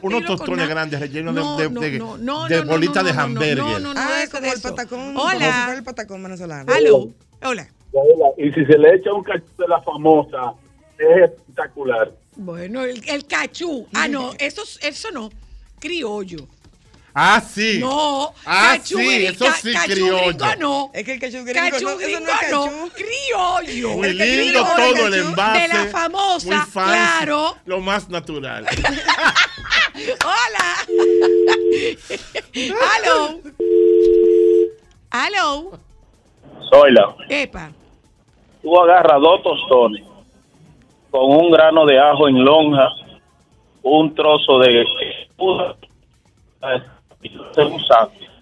con unos tostones grandes rellenos de- No, de- de- no, no, de no, no, bolitas no, de hamburger. No, no, no, ah, como el como Hola. el patacón venezolano. Hello. Hola. Y si se le echa un cachú de la famosa, es espectacular. Bueno, el, el cachú. Ah, no, eso, eso no. Criollo. Ah, sí. No, Ah, cachú sí, eso sí, cachú criollo. gringo no. Es que el cachú gringo, Cachú no, eso gringo no es no, cachú. criollo. Muy El lindo criollo, todo el cachú, envase. De la Muy famosa, fancy, claro. Lo más natural. Hola. Aló. Aló. Zoila, Epa. tú agarras dos tostones con un grano de ajo en lonja, un trozo de se usa.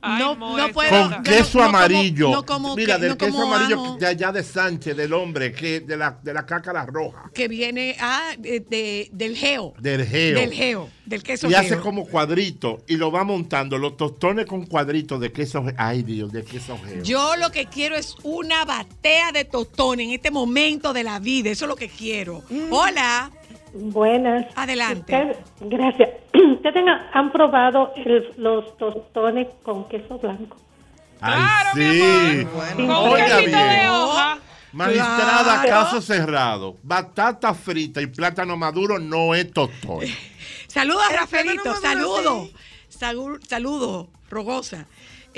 Ay, No, no puedo. Con queso no como- amarillo. como Mira, que- del queso amarillo ajo. de allá de Sánchez, del hombre, que de la, de la cácara roja. Que viene ah, de, de- del geo. Del geo. Del geo. Del queso Y hace como cuadritos y lo va montando. Los tostones con cuadritos de queso. Ay, Dios, de queso geo. Yo lo que quiero es una batea de tostón en este momento de la vida. Eso es lo que quiero. Hola. Buenas. Adelante. Usted- gracias. ¿Ustedes han- han probado el- los tostones con queso blanco? Ay, Claro, mi sí. Con Oiga quesito de bien. hoja. Magistrada, Claro. caso cerrado. Batata frita y plátano maduro no es tostón. Saludos, El Rafaelito. plátano maduro, Saludos. sí. Salu- Saludos, Rogosa.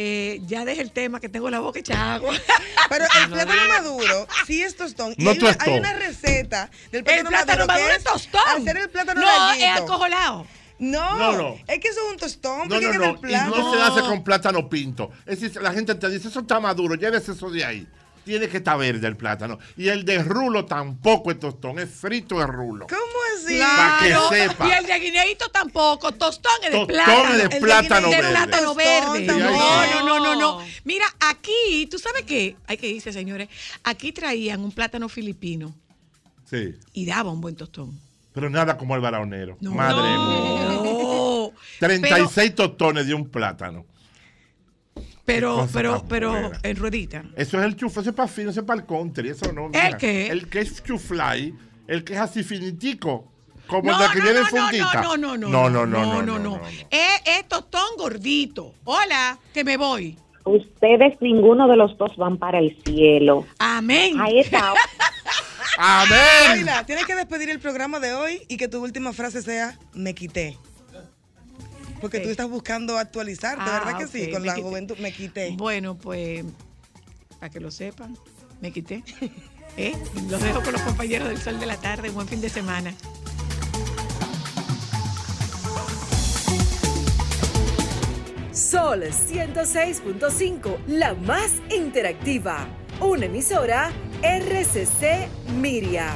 Eh, ya deje el tema que tengo la boca hecha agua. Pero el plátano maduro sí es tostón. Y No hay, una, tostón. hay una receta del El plátano, plátano maduro que es tostón. Ser el plátano No, larguito. es acojolado. No, No, no. es que eso es un tostón. No, Y plátano. no se hace con plátano pinto. Es decir, la gente te dice, eso está maduro, llévese eso de ahí. Tiene que estar verde el plátano. Y el de rulo tampoco es tostón, es frito de rulo. ¿Cómo así? Pa' que Claro. sepa. Y el de guineíto tampoco. Tostón es de Tostón plátano. es de plátano verde. plátano Tostón verde. también. No, no, no, no, no. Mira, aquí, ¿tú sabes qué? Hay que irse, señores. Aquí traían un plátano filipino Sí. y daba un buen tostón. Pero nada como el baraonero. No. Madre mía. No. 36 tostones de un plátano. Pero, pero, pero, en ruedita. Eso es el chufo, eso es para fino, eso es para el country, eso no. ¿El qué? El que es chuflay, el que es así finitico, como No, el de que no, viene no, en fundita. no, no, no, no, no, no, no, no. Es, es tostón gordito. Hola, que me voy. Ustedes ninguno de los dos van para el cielo. Amén. Ahí está. Amén. Tienes que despedir el programa de hoy y que tu última frase sea me quité. Porque tú estás buscando actualizarte, Ah, ¿verdad que sí? Con me la quité. juventud me quité. Bueno, pues, para que lo sepan, me quité. ¿Eh? Los dejo con los compañeros del Sol de la Tarde. Buen fin de semana. Sol 106.5, la más interactiva. Una emisora RCC Miria.